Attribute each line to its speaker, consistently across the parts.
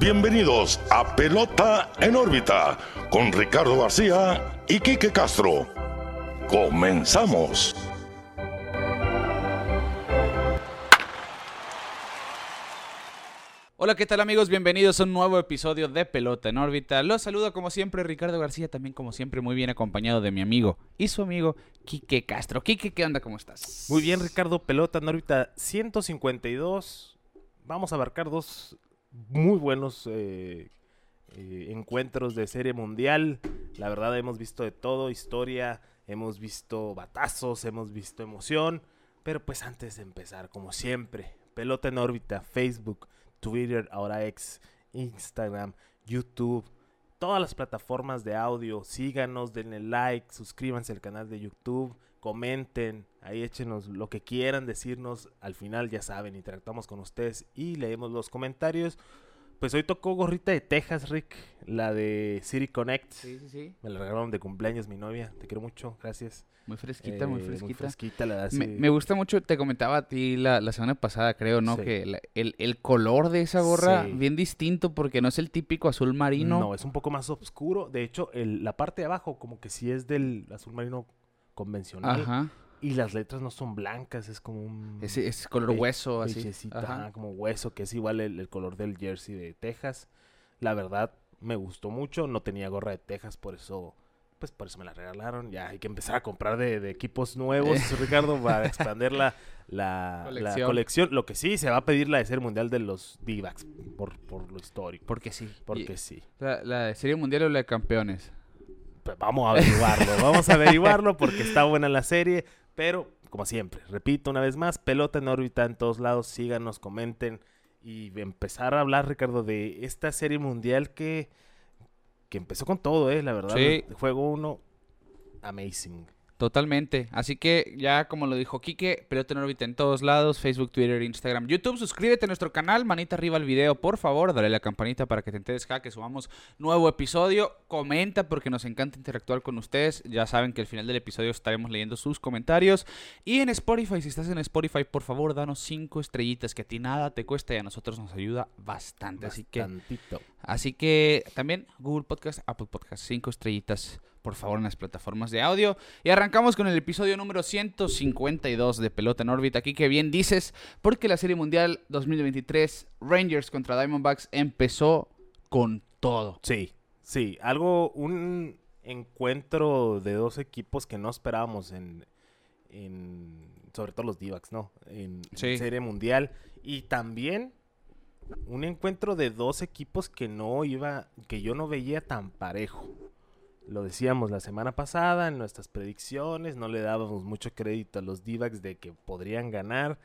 Speaker 1: bienvenidos a Pelota en órbita con Ricardo García y Quique Castro. Comenzamos.
Speaker 2: Hola, ¿qué tal amigos? Bienvenidos a un nuevo episodio de Pelota en órbita. Los saludo como siempre Ricardo García, también como siempre muy bien acompañado de mi amigo y su amigo Quique Castro. Quique, ¿qué onda? ¿Cómo estás?
Speaker 3: Muy bien, Ricardo. Pelota en órbita 152. Vamos a abarcar dos muy buenos eh, eh, encuentros de serie mundial. La verdad hemos visto de todo, historia, hemos visto batazos, hemos visto emoción. Pero pues antes de empezar, como siempre, pelota en órbita, Facebook, Twitter, ahora ex, Instagram, YouTube, todas las plataformas de audio. Síganos, denle like, suscríbanse al canal de YouTube, comenten, ahí échenos lo que quieran decirnos. Al final ya saben, interactuamos con ustedes y leemos los comentarios. Pues hoy tocó gorrita de Texas, Rick, la de City Connect.
Speaker 2: Sí, sí, sí.
Speaker 3: Me la regalaron de cumpleaños mi novia. Te quiero mucho, gracias.
Speaker 2: Muy fresquita, muy
Speaker 3: Eh,
Speaker 2: fresquita.
Speaker 3: fresquita, la
Speaker 2: Me, gusta mucho, te comentaba a ti la, la semana pasada, creo, ¿no?
Speaker 3: Sí.
Speaker 2: Que la- el, el color de esa gorra,
Speaker 3: Sí.
Speaker 2: bien distinto, porque no es el típico azul marino.
Speaker 3: No, es un poco más oscuro. De hecho, el- la parte de abajo como que sí es del azul marino convencional.
Speaker 2: Ajá.
Speaker 3: Y las letras no son blancas, es como un...
Speaker 2: Es, es color hueso, así. Ajá.
Speaker 3: como hueso, que es igual el, el color del jersey de Texas. La verdad, me gustó mucho. No tenía gorra de Texas, por eso... Pues por eso me la regalaron. Ya hay que empezar a comprar de, de equipos nuevos, Ricardo, para expandir la, la, la
Speaker 2: Colección.
Speaker 3: Lo que sí, se va a pedir la de ser mundial de los D-backs, por, por lo histórico.
Speaker 2: Porque sí.
Speaker 3: Porque
Speaker 2: Y-
Speaker 3: sí.
Speaker 2: La, la de Serie Mundial o la de Campeones.
Speaker 3: Pues vamos a averiguarlo, vamos a averiguarlo porque está buena la serie, pero como siempre, repito una vez más, pelota en órbita en todos lados, síganos, comenten y empezar a hablar, Ricardo, de esta serie mundial que, que empezó con todo, eh, la verdad.
Speaker 2: Sí.
Speaker 3: Juego 1, amazing.
Speaker 2: Totalmente. Así que ya como lo dijo Quique, pelota en órbita en todos lados, Facebook, Twitter, Instagram, YouTube. Suscríbete a nuestro canal, manita arriba al video, por favor, dale la campanita para que te enteres cada que subamos nuevo episodio. Comenta porque nos encanta interactuar con ustedes. Ya saben que al final del episodio estaremos leyendo sus comentarios. Y en Spotify, si estás en Spotify, por favor, danos cinco estrellitas, que a ti nada te cuesta y a nosotros nos ayuda bastante. Así que. Así que también Google Podcast, Apple Podcast, cinco estrellitas, por favor, en las plataformas de audio. Y arrancamos con el episodio número 152 de Pelota en órbita. Aquí que bien dices, porque la Serie Mundial 2023 Rangers contra Diamondbacks empezó con todo.
Speaker 3: Sí, sí, algo, un encuentro de dos equipos que no esperábamos en, en sobre todo los D-backs, ¿no? En, en. Serie Mundial. Y también un encuentro de dos equipos que no iba, que yo no veía tan parejo. Lo decíamos la semana pasada en nuestras predicciones, no le dábamos mucho crédito a los D-backs de que podrían ganar.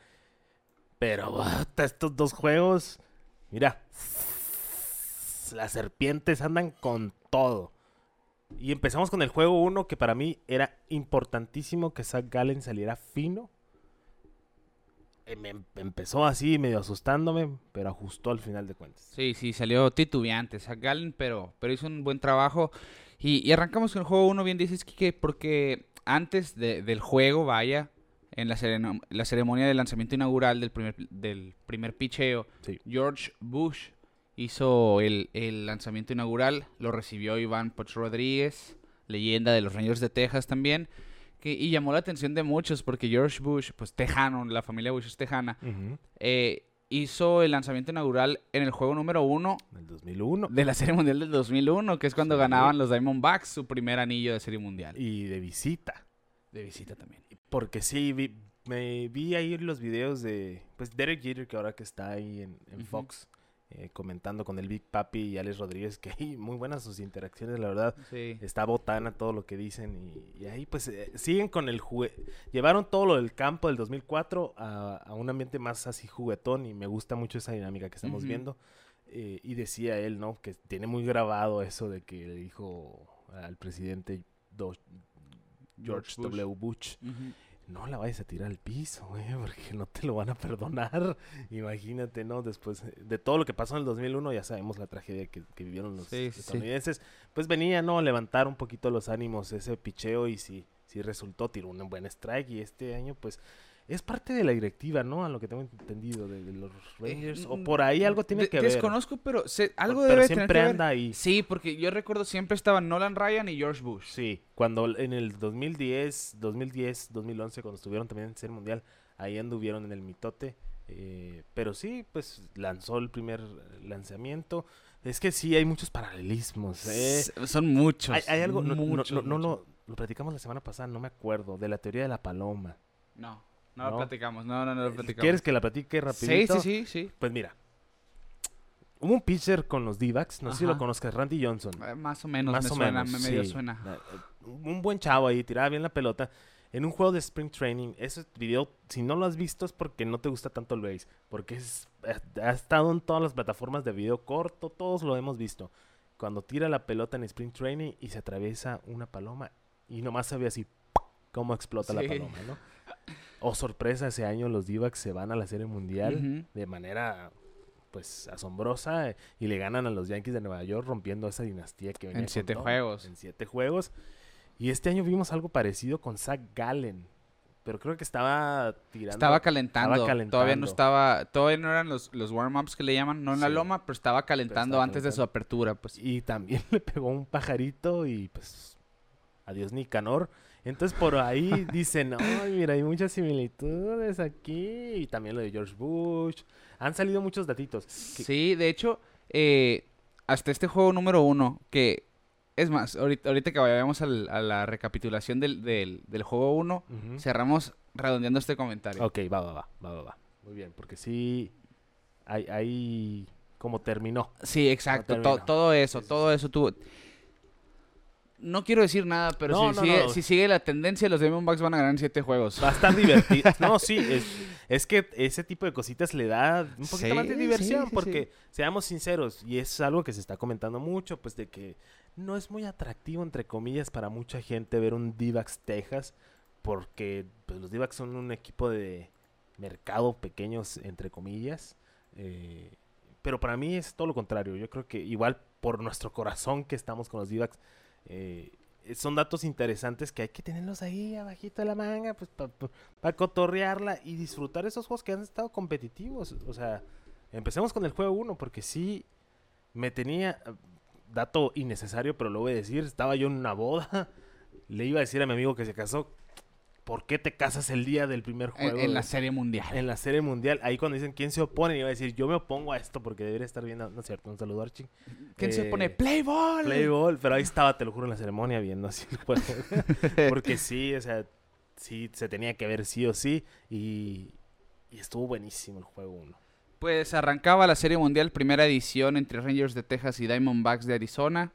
Speaker 3: Pero bata, estos dos juegos, mira, las serpientes andan con todo. Y empezamos con el juego 1, que para mí era importantísimo que Zach Gallen saliera fino. Eh, me em- empezó así, medio asustándome, pero ajustó al final de cuentas.
Speaker 2: Sí, sí, salió titubeante Zach Gallen, pero, pero hizo un buen trabajo. Y, y arrancamos con el juego 1, bien dices, Kike, porque antes de- del juego, vaya, en la, ceremonia de lanzamiento inaugural del primer, del primer picheo,
Speaker 3: Sí.
Speaker 2: George Bush hizo el, el lanzamiento inaugural, lo recibió Iván Poch Rodríguez, leyenda de los Rangers de Texas también, que, y llamó la atención de muchos porque George Bush, pues tejano, la familia Bush es tejana, eh, hizo el lanzamiento inaugural en el juego número uno
Speaker 3: En el 2001.
Speaker 2: de la Serie Mundial del 2001, que es cuando
Speaker 3: Sí.
Speaker 2: ganaban los Diamondbacks su primer anillo de Serie Mundial.
Speaker 3: Y de visita.
Speaker 2: de visita también.
Speaker 3: Porque sí, vi- me vi ahí los videos de pues Derek Jeter, que ahora que está ahí en. Fox, eh, comentando con el Big Papi y Alex Rodríguez, que ahí muy buenas sus interacciones, la verdad.
Speaker 2: Sí.
Speaker 3: Está botana todo lo que dicen y, y ahí pues eh, siguen con el jugue... Llevaron todo lo del campo del 2004 a, a un ambiente más así juguetón y me gusta much esa dinámica que estamos viendo. Eh, y decía él, ¿no? Que tiene muy grabado eso de que le dijo al presidente Do- George,
Speaker 2: Bush.
Speaker 3: W. Bush,
Speaker 2: Ujú.
Speaker 3: No la vayas a tirar al piso, güey, porque no te lo van a perdonar. Imagínate, ¿no? Después de todo lo que pasó en el 2001, ya sabemos la tragedia que, que vivieron los
Speaker 2: Sí, sí, sí.
Speaker 3: estadounidenses. Pues venía, ¿no? Levantar un poquito los ánimos ese picheo y sí, sí resultó, tiró un buen strike y este año, pues, es parte de la directiva, ¿no? A lo que tengo entendido de, de los Rangers. o
Speaker 2: mm,
Speaker 3: por ahí algo tiene
Speaker 2: de-
Speaker 3: que ver.
Speaker 2: Desconozco, pero se- algo
Speaker 3: Pero
Speaker 2: debe
Speaker 3: siempre
Speaker 2: tener que ver.
Speaker 3: anda ahí.
Speaker 2: Sí, porque yo recuerdo siempre estaban Nolan Ryan y George Bush.
Speaker 3: Sí, cuando en el 2010, 2010, 2011, cuando estuvieron también en Serie Mundial, ahí anduvieron en el mitote. eh, pero sí, pues lanzó el primer lanzamiento. Es que sí, hay muchos paralelismos. ¿eh?
Speaker 2: Son muchos.
Speaker 3: Hay, hay algo, no, no- lo, lo platicamos la semana pasada, no me acuerdo, de la teoría de la paloma.
Speaker 2: No, no, lo
Speaker 3: ¿No?
Speaker 2: platicamos. No, no, no lo
Speaker 3: Eh,
Speaker 2: platicamos.
Speaker 3: ¿Quieres que la platique
Speaker 2: Sí,
Speaker 3: rapidito?
Speaker 2: sí, sí, sí.
Speaker 3: Pues mira, hubo un pitcher con los D-backs, no sé si lo conozcas, Randy Johnson.
Speaker 2: Eh, Más o menos,
Speaker 3: Más
Speaker 2: me
Speaker 3: o
Speaker 2: suena,
Speaker 3: menos,
Speaker 2: me medio
Speaker 3: sí.
Speaker 2: suena.
Speaker 3: Eh, Un buen chavo ahí, tiraba bien la pelota. En un juego de Spring Training, ese video, si no lo has visto es porque no te gusta tanto el base. Porque es, ha estado en todas las plataformas de video corto, todos lo hemos visto. Cuando tira la pelota en Spring Training y se atraviesa una paloma y nomás se ve así cómo explota la
Speaker 2: Sí.
Speaker 3: paloma, ¿no? O sorpresa, ese año los d se van a la Serie Mundial de manera pues asombrosa eh, y le ganan a los Yankees de Nueva York rompiendo esa dinastía que venía
Speaker 2: En siete
Speaker 3: todo,
Speaker 2: juegos.
Speaker 3: En siete juegos. Y este año vimos algo parecido con Zach Gallen. Pero creo que estaba tirando.
Speaker 2: Estaba calentando. Todavía no
Speaker 3: calentando.
Speaker 2: estaba. Todavía no eran los, los warm-ups que le llaman. No en la loma, pero estaba calentando
Speaker 3: estaba
Speaker 2: antes de su
Speaker 3: calentando.
Speaker 2: apertura. Pues.
Speaker 3: Y también le pegó un pajarito y pues. Adiós Nicanor. Entonces por ahí dicen, ay, mira, hay muchas similitudes aquí. Y también lo de George Bush. Han salido muchos datitos. que-
Speaker 2: Sí, de hecho, eh, hasta este juego número uno, que es más, ahorita, ahorita que vayamos al- a la recapitulación del, del, del juego uno, cerramos redondeando este comentario.
Speaker 3: Ok, va, va, va, va, va, va. Muy bien, porque sí, hay, hay como terminó.
Speaker 2: Sí, exacto, to- todo eso,
Speaker 3: Sí, sí,
Speaker 2: todo eso tuvo... No quiero decir nada, pero
Speaker 3: No,
Speaker 2: si,
Speaker 3: no,
Speaker 2: sigue,
Speaker 3: no.
Speaker 2: si sigue la tendencia, los Diamondbacks van a ganar en siete juegos.
Speaker 3: Va a estar divertido. No, sí, es, es que ese tipo de cositas le da un poquito más de diversión,
Speaker 2: sí,
Speaker 3: porque seamos sinceros, y es algo que se está comentando mucho, pues de que no es muy atractivo, entre comillas, para mucha gente ver un Divax Texas, porque pues, los Divax son un equipo de mercado pequeños, entre comillas. eh, pero para mí es todo lo contrario. Yo creo que igual por nuestro corazón que estamos con los Divax, eh, son datos interesantes que hay que tenerlos ahí abajito de la manga, pues para cotorrearla y disfrutar esos juegos que han estado competitivos. O sea, empecemos con el juego 1, porque sí me tenía, eh, dato innecesario, pero lo voy a decir, estaba yo en una boda, le iba a decir a mi amigo que se casó, ¿por qué te casas el día del primer juego?
Speaker 2: en la serie mundial.
Speaker 3: en la serie mundial, ahí cuando dicen quién se opone, iba a decir yo me opongo a esto porque debería estar viendo, no es cierto, un saludo Archie.
Speaker 2: ¿Quién se
Speaker 3: Eh,
Speaker 2: pone? ¡Play ball!
Speaker 3: Play ball, pero ahí estaba, te lo juro, en la ceremonia viendo así el juego. Porque sí, o sea, sí se tenía que ver sí o sí. Y, y estuvo buenísimo el juego 1.
Speaker 2: Pues arrancaba la Serie Mundial, primera edición entre Rangers de Texas y Diamondbacks de Arizona.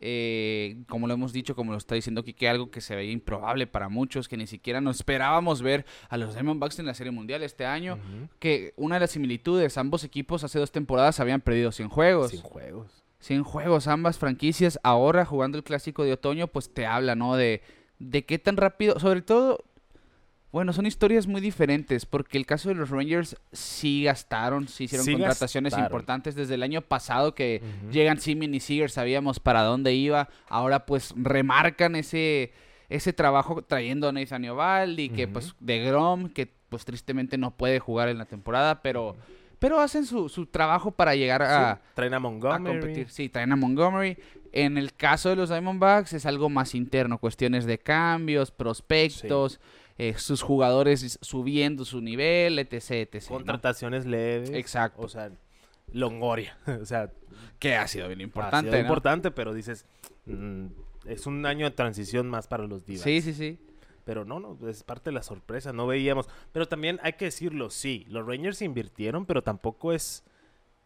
Speaker 2: Eh, como lo hemos dicho, como lo está diciendo Kike, algo que se veía improbable para muchos, que ni siquiera nos esperábamos ver a los Diamondbacks en la Serie Mundial este año. Que una de las similitudes, ambos equipos hace dos temporadas habían perdido 100 juegos.
Speaker 3: Sin juegos.
Speaker 2: 100 juegos, ambas franquicias. Ahora jugando el clásico de otoño, pues te habla, ¿no? De, de qué tan rápido, sobre todo, bueno, son historias muy diferentes, porque el caso de los Rangers sí gastaron, sí hicieron
Speaker 3: Sí
Speaker 2: contrataciones
Speaker 3: gastaron.
Speaker 2: importantes desde el año pasado que llegan Simeon y Seager, sabíamos para dónde iba. Ahora pues remarcan ese ese trabajo trayendo a Nathan Ovaldi, que pues de Grom, que pues tristemente no puede jugar en la temporada, pero pero hacen su, su trabajo para llegar a,
Speaker 3: Sí, traen a
Speaker 2: a
Speaker 3: Montgomery.
Speaker 2: competir. Sí, traen a Montgomery. En el caso de los Diamondbacks es algo más interno, cuestiones de cambios, prospectos, eh, sus jugadores subiendo su nivel, etc, etc. ¿no?
Speaker 3: Contrataciones leves.
Speaker 2: Exacto.
Speaker 3: O sea, Longoria. o sea,
Speaker 2: Que ha sido bien
Speaker 3: importante.
Speaker 2: importante, ¿no?
Speaker 3: importante, pero dices, mm, es un año de transición más para los Divas.
Speaker 2: Sí, sí, sí.
Speaker 3: Pero no, no, es parte de la sorpresa, no veíamos. Pero también hay que decirlo, sí, los Rangers invirtieron, pero tampoco es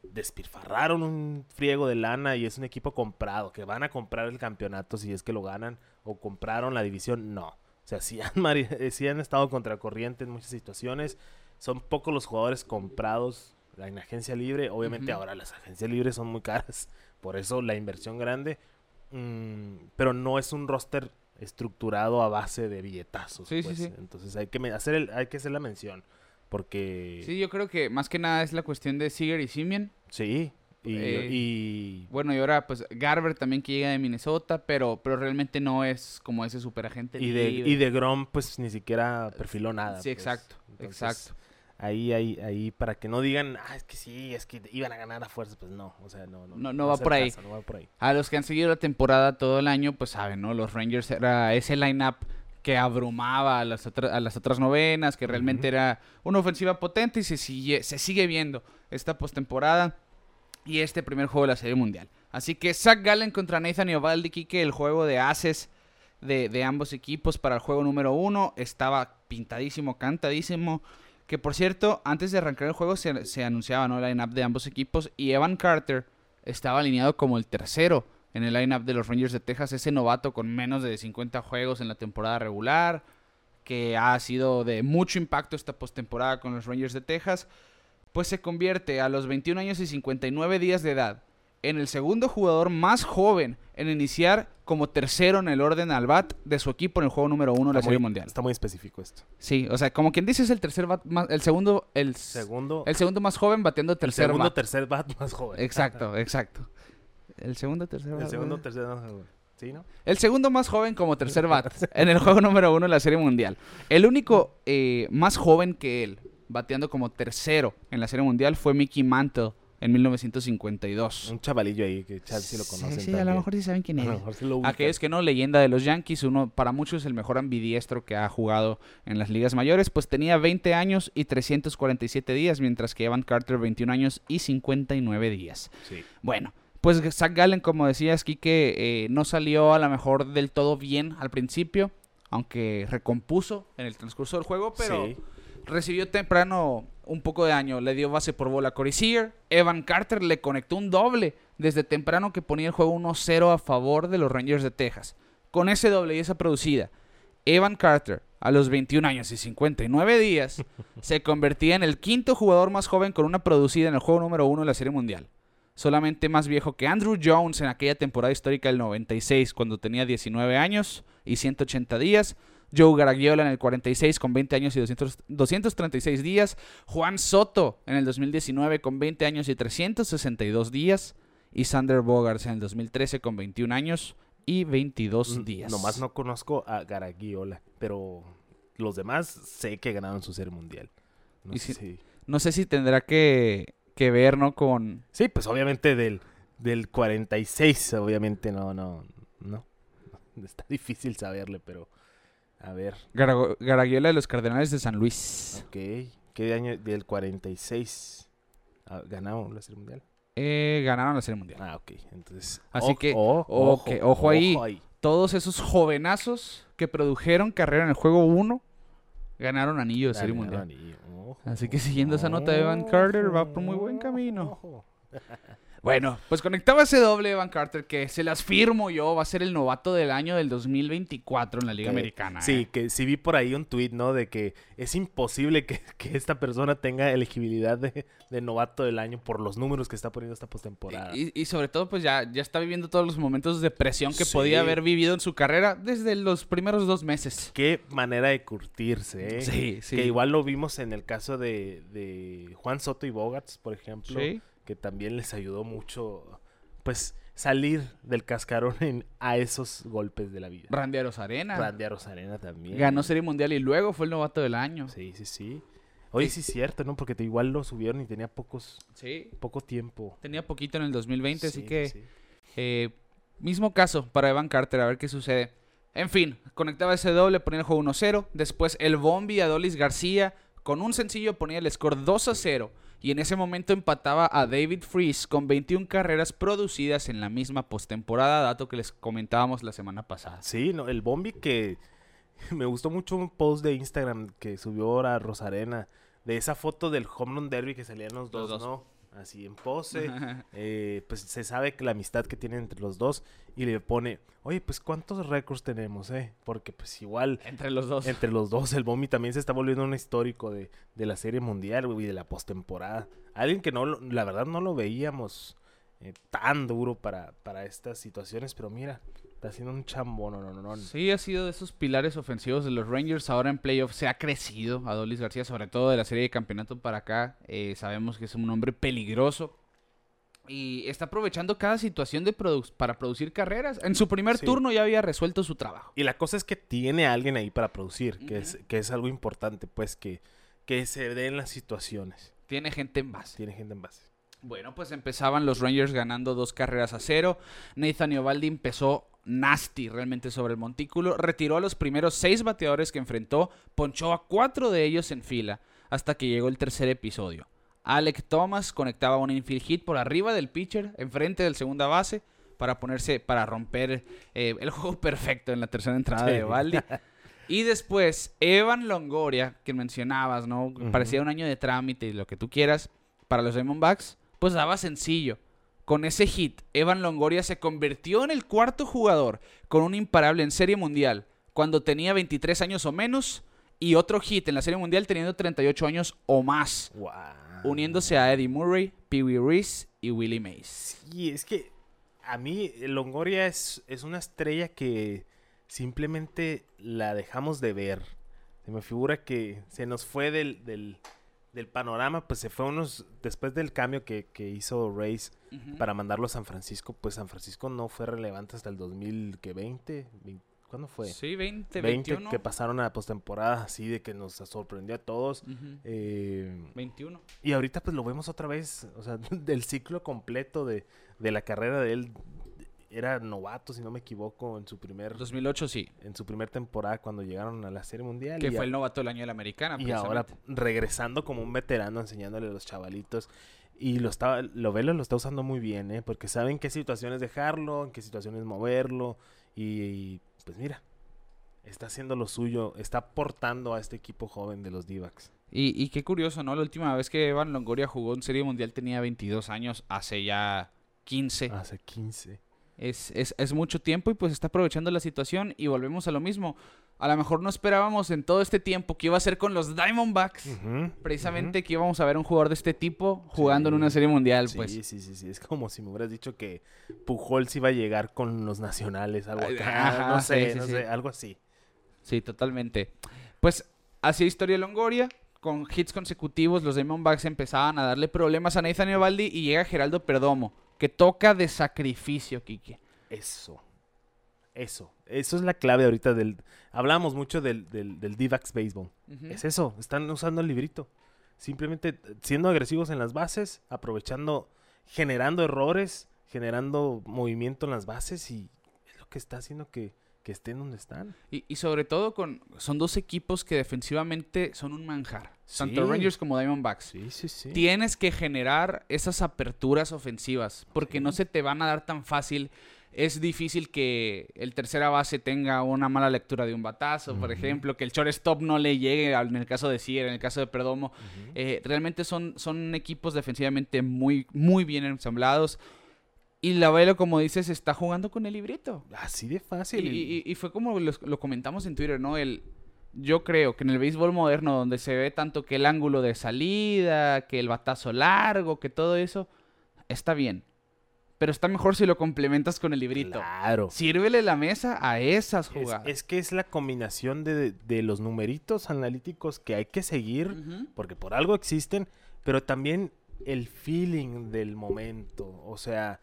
Speaker 3: despilfarraron un friego de lana y es un equipo comprado, que van a comprar el campeonato si es que lo ganan, o compraron la división, no. O sea, sí han, mari- eh, sí han estado contracorriente en muchas situaciones, son pocos los jugadores comprados en agencia libre, obviamente ahora las agencias libres son muy caras, por eso la inversión grande, Mm, pero no es un roster estructurado a base de billetazos.
Speaker 2: Sí, sí,
Speaker 3: pues.
Speaker 2: sí.
Speaker 3: Entonces hay que hacer el, hay que hacer la mención. Porque
Speaker 2: Sí, yo creo que más que nada es la cuestión de Seager y Simeon.
Speaker 3: sí, Y,
Speaker 2: Eh,
Speaker 3: y-
Speaker 2: Bueno, y ahora pues Garber también que llega de Minnesota, pero, pero realmente no es como ese superagente.
Speaker 3: y de,
Speaker 2: libre.
Speaker 3: y de Grom, pues ni siquiera perfiló nada.
Speaker 2: Sí,
Speaker 3: pues.
Speaker 2: exacto,
Speaker 3: Entonces,
Speaker 2: exacto.
Speaker 3: Ahí, ahí, ahí, para que no digan, ah, es que sí, es que iban a ganar a fuerza, pues no, o sea, no, no,
Speaker 2: No- no va por ahí.
Speaker 3: caso, no va por ahí.
Speaker 2: A los que han seguido la temporada todo el año, pues saben, ¿no? Los Rangers era ese lineup que abrumaba a las, otra- a las otras novenas, que realmente era una ofensiva potente y se sigue, se sigue viendo esta postemporada y este primer juego de la Serie Mundial. Así que Zach Gallen contra Nathan Iovaldi, que el juego de ases de, ambos equipos para el juego número uno estaba pintadísimo, cantadísimo. Que por cierto, antes de arrancar el juego se, se anunciaba ¿no? el line-up de ambos equipos y Evan Carter estaba alineado como el tercero en el line-up de los Rangers de Texas, ese novato con menos de 50 juegos en la temporada regular, que ha sido de mucho impacto esta postemporada con los Rangers de Texas, pues se convierte a los 21 años y 59 días de edad en el segundo jugador más joven en iniciar como tercero en el orden al bat de su equipo en el juego número uno de la Serie Mundial.
Speaker 3: Está muy específico esto.
Speaker 2: Sí, o sea, como quien dice es el tercer bat más, el segundo, el,
Speaker 3: Segundo,
Speaker 2: el segundo más joven bateando
Speaker 3: el
Speaker 2: tercer
Speaker 3: segundo
Speaker 2: bat.
Speaker 3: tercer bat más joven.
Speaker 2: Exacto, exacto. El segundo, tercer bat.
Speaker 3: El segundo
Speaker 2: ¿verdad?
Speaker 3: tercer bat más joven. ¿Sí, no?
Speaker 2: El segundo más joven como tercer bat en el juego número uno de la Serie Mundial. El único eh, más joven que él, bateando como tercero en la Serie Mundial, fue Mickey Mantle en 1952.
Speaker 3: Un chavalillo ahí que chance sí lo
Speaker 2: Sí,
Speaker 3: conocen
Speaker 2: sí, a lo mejor sí saben quién
Speaker 3: A
Speaker 2: es.
Speaker 3: lo mejor sí lo.
Speaker 2: Aquellos que no, leyenda de los Yankees, uno para muchos el mejor ambidiestro que ha jugado en las ligas mayores, pues tenía 20 años y 347 días, mientras que Evan Carter 21 años y 59 días.
Speaker 3: Sí.
Speaker 2: Bueno, pues Zach Gallen, como decías, Kike, eh, no salió a lo mejor del todo bien al principio, aunque recompuso en el transcurso del juego, pero
Speaker 3: Sí.
Speaker 2: Recibió temprano un poco de daño. Le dio base por bola a Corey Seager. Evan Carter le conectó un doble desde temprano que ponía el juego 1-0 a favor de los Rangers de Texas. Con ese doble y esa producida, Evan Carter, a los 21 años y 59 días, se convertía en el quinto jugador más joven con una producida en el juego número uno de la Serie Mundial. Solamente más viejo que Andrew Jones en aquella temporada histórica del 96, cuando tenía 19 años y 180 días. Joe Garagiola en el 46 con 20 años y 200 236 días. Juan Soto en el 2019 con 20 años y 362 días. Y Sander Bogarts en el 2013 con 21 años y 22
Speaker 3: Mm,
Speaker 2: días.
Speaker 3: Nomás no conozco a Garagiola, pero los demás sé que ganaron su serie mundial. No sé
Speaker 2: si-
Speaker 3: si-
Speaker 2: No sé si tendrá que, que ver, ¿no? Con...
Speaker 3: Sí, pues obviamente del, del 46, obviamente no, no, no. Está difícil saberle, pero a ver,
Speaker 2: Garago- Garagiola de los Cardenales de San Luis.
Speaker 3: ok. ¿Qué año del 46 ah, ganaron la serie mundial?
Speaker 2: Eh, ganaron la Serie Mundial.
Speaker 3: Ah, ok. Entonces,
Speaker 2: Así
Speaker 3: ojo,
Speaker 2: que,
Speaker 3: ojo,
Speaker 2: ok, ojo ahí. Todos esos jovenazos que produjeron carrera en el juego 1 ganaron anillo de Serie Mundial.
Speaker 3: ojo,
Speaker 2: Así que siguiendo esa nota de Evan Carter, va por muy buen camino. Bueno, pues conectaba ese doble Evan Carter que se las firmo yo, va a ser el novato del año del 2024 en la Liga
Speaker 3: Que-
Speaker 2: Americana.
Speaker 3: Sí,
Speaker 2: ¿eh?
Speaker 3: que sí vi por ahí un tuit, ¿no? De que es imposible que, que esta persona tenga elegibilidad de, de novato del año por los números que está poniendo esta postemporada.
Speaker 2: Y, y sobre todo, pues ya, ya está viviendo todos los momentos de presión que
Speaker 3: Sí.
Speaker 2: podía haber vivido en su carrera desde los primeros dos meses.
Speaker 3: Qué manera de curtirse, ¿eh?
Speaker 2: Sí, sí.
Speaker 3: Que igual lo vimos en el caso de, de Juan Soto y Bogarts, por ejemplo,
Speaker 2: Sí.
Speaker 3: Que también les ayudó mucho, pues, salir del cascarón en- a esos golpes de la vida.
Speaker 2: Randy Arozarena.
Speaker 3: Randy Arozarena también.
Speaker 2: Ganó Serie Mundial y luego fue el novato del año.
Speaker 3: Sí, sí, sí. Oye, sí es cierto, ¿no? Porque te- igual lo subieron y tenía pocos,
Speaker 2: Sí.
Speaker 3: poco tiempo.
Speaker 2: Tenía poquito en el 2020, así
Speaker 3: Sí,
Speaker 2: que
Speaker 3: sí.
Speaker 2: eh, mismo caso para Evan Carter, a ver qué sucede. En fin, conectaba ese doble, ponía el juego 1-0. Después el Bombi Adolis García con un sencillo ponía el score 2-0. Y en ese momento empataba a David Freeze con 21 carreras producidas en la misma postemporada, dato que les comentábamos la semana pasada.
Speaker 3: Sí, no, el Bombi que me gustó mucho un post de Instagram que subió ahora Rosarena de esa foto del home run derby que salían los dos,
Speaker 2: dos.
Speaker 3: ¿no? Así en pose. eh, pues se sabe que la amistad que tienen entre los dos y le pone, oye, pues cuántos récords tenemos, eh? Porque pues igual
Speaker 2: Entre los dos.
Speaker 3: entre los dos el Bombi también se está volviendo un histórico de, de la serie mundial güey, y de la postemporada. Alguien que no, lo- la verdad no lo veíamos eh, tan duro para, para estas situaciones, pero mira, está haciendo un chambón, no, no, no.
Speaker 2: Sí, ha sido de esos pilares ofensivos de los Rangers. Ahora en playoffs se ha crecido Adolis García, sobre todo de la serie de campeonato para acá. Eh, sabemos que es un hombre peligroso. Y está aprovechando cada situación de produ- para producir carreras. En su primer
Speaker 3: Sí.
Speaker 2: turno ya había resuelto su trabajo.
Speaker 3: Y la cosa es que tiene a alguien ahí para producir, que, es, que es algo importante, pues, que, que se den las situaciones.
Speaker 2: Tiene gente en base.
Speaker 3: Tiene gente en base.
Speaker 2: Bueno, pues empezaban los Rangers ganando dos carreras a cero. Nathan Iovaldi empezó nasty realmente sobre el montículo. Retiró a los primeros seis bateadores que enfrentó. Ponchó a cuatro de ellos en fila hasta que llegó el tercer episodio. Alec Thomas conectaba un infield hit por arriba del pitcher, enfrente del segunda base, para ponerse, para romper eh, el juego perfecto en la tercera entrada
Speaker 3: Sí.
Speaker 2: de Iovaldi. Y después, Evan Longoria, que mencionabas, ¿no? Parecía un año de trámite y lo que tú quieras para los Diamondbacks, pues daba sencillo. Con ese hit, Evan Longoria se convirtió en el cuarto jugador con un imparable en Serie Mundial cuando tenía 23 años o menos y otro hit en la Serie Mundial teniendo 38 años o más,
Speaker 3: Wow.
Speaker 2: uniéndose a Eddie Murray, Pee Wee Reese y Willie Mays.
Speaker 3: Y es que a mí Longoria es, es una estrella que simplemente la dejamos de ver. Se me figura que se nos fue del, del, del panorama, pues se fue unos, después del cambio que, que hizo Reyes para mandarlo a San Francisco, pues San Francisco no fue relevante hasta el 2020. ¿Cuándo fue?
Speaker 2: Sí, 20,
Speaker 3: 20
Speaker 2: 21.
Speaker 3: que pasaron a la postemporada así de que nos sorprendió a todos.
Speaker 2: Ujú.
Speaker 3: Eh,
Speaker 2: 21.
Speaker 3: y ahorita pues lo vemos otra vez, o sea, del ciclo completo de, de la carrera de él. Era novato, si no me equivoco, en su primer
Speaker 2: 2008 sí,
Speaker 3: en su primer temporada cuando llegaron a la Serie Mundial.
Speaker 2: que fue
Speaker 3: a-
Speaker 2: el novato del año de la americana.
Speaker 3: y ahora regresando como un veterano enseñándole a los chavalitos. Y lo está, lo Velo lo está usando muy bien, ¿eh? Porque sabe en qué situaciones dejarlo, en qué situaciones moverlo. Y, y, pues mira, está haciendo lo suyo, está aportando a este equipo joven de los Divacs.
Speaker 2: Y, y qué curioso, ¿no? La última vez que Evan Longoria jugó en Serie Mundial tenía 22 años, hace ya 15.
Speaker 3: Hace 15.
Speaker 2: Es, es, es mucho tiempo y pues está aprovechando la situación y volvemos a lo mismo. A lo mejor no esperábamos en todo este tiempo que iba a ser con los Diamondbacks. Precisamente que íbamos a ver un jugador de este tipo jugando en una Serie Mundial,
Speaker 3: Sí,
Speaker 2: pues.
Speaker 3: sí, sí, sí. Es como si me hubieras dicho que Pujols iba a llegar con los nacionales, algo acá,
Speaker 2: ajá,
Speaker 3: no sé,
Speaker 2: sí,
Speaker 3: no sé, algo así.
Speaker 2: Sí, totalmente. Pues así historia de Longoria. Con hits consecutivos, los Diamondbacks empezaban a darle problemas a Nathan Eovaldi y llega Geraldo Perdomo, que toca de sacrificio, Kike.
Speaker 3: Eso. Eso. Eso es la clave ahorita del... Hablamos mucho del, del, del D-backs Baseball. Es eso. Están usando el librito. Simplemente siendo agresivos en las bases, aprovechando, generando errores, generando movimiento en las bases y es lo que está haciendo que, que estén donde están.
Speaker 2: Y, y sobre todo con son dos equipos que defensivamente son un manjar. Tanto. Rangers como Diamondbacks.
Speaker 3: Sí, sí, sí.
Speaker 2: Tienes que generar esas aperturas ofensivas porque
Speaker 3: Sí.
Speaker 2: no se te van a dar tan fácil. Es difícil que el tercera base tenga una mala lectura de un batazo, por ejemplo, que el shortstop no le llegue en el caso de Sier, en el caso de Perdomo. Eh, realmente son, son equipos defensivamente muy, muy bien ensamblados. Y la Velo, como dices, está jugando con el librito.
Speaker 3: Así de fácil.
Speaker 2: y- y fue como los- lo comentamos en Twitter, ¿no? El, yo creo que en el béisbol moderno, donde se ve tanto que el ángulo de salida, que el batazo largo, que todo eso, está bien. Pero está mejor si lo complementas con el librito.
Speaker 3: Claro.
Speaker 2: Sírvele la mesa a esas
Speaker 3: Es,
Speaker 2: jugadas.
Speaker 3: es que es la combinación de, de los numeritos analíticos que hay que seguir, porque por algo existen, pero también el feeling del momento. O sea,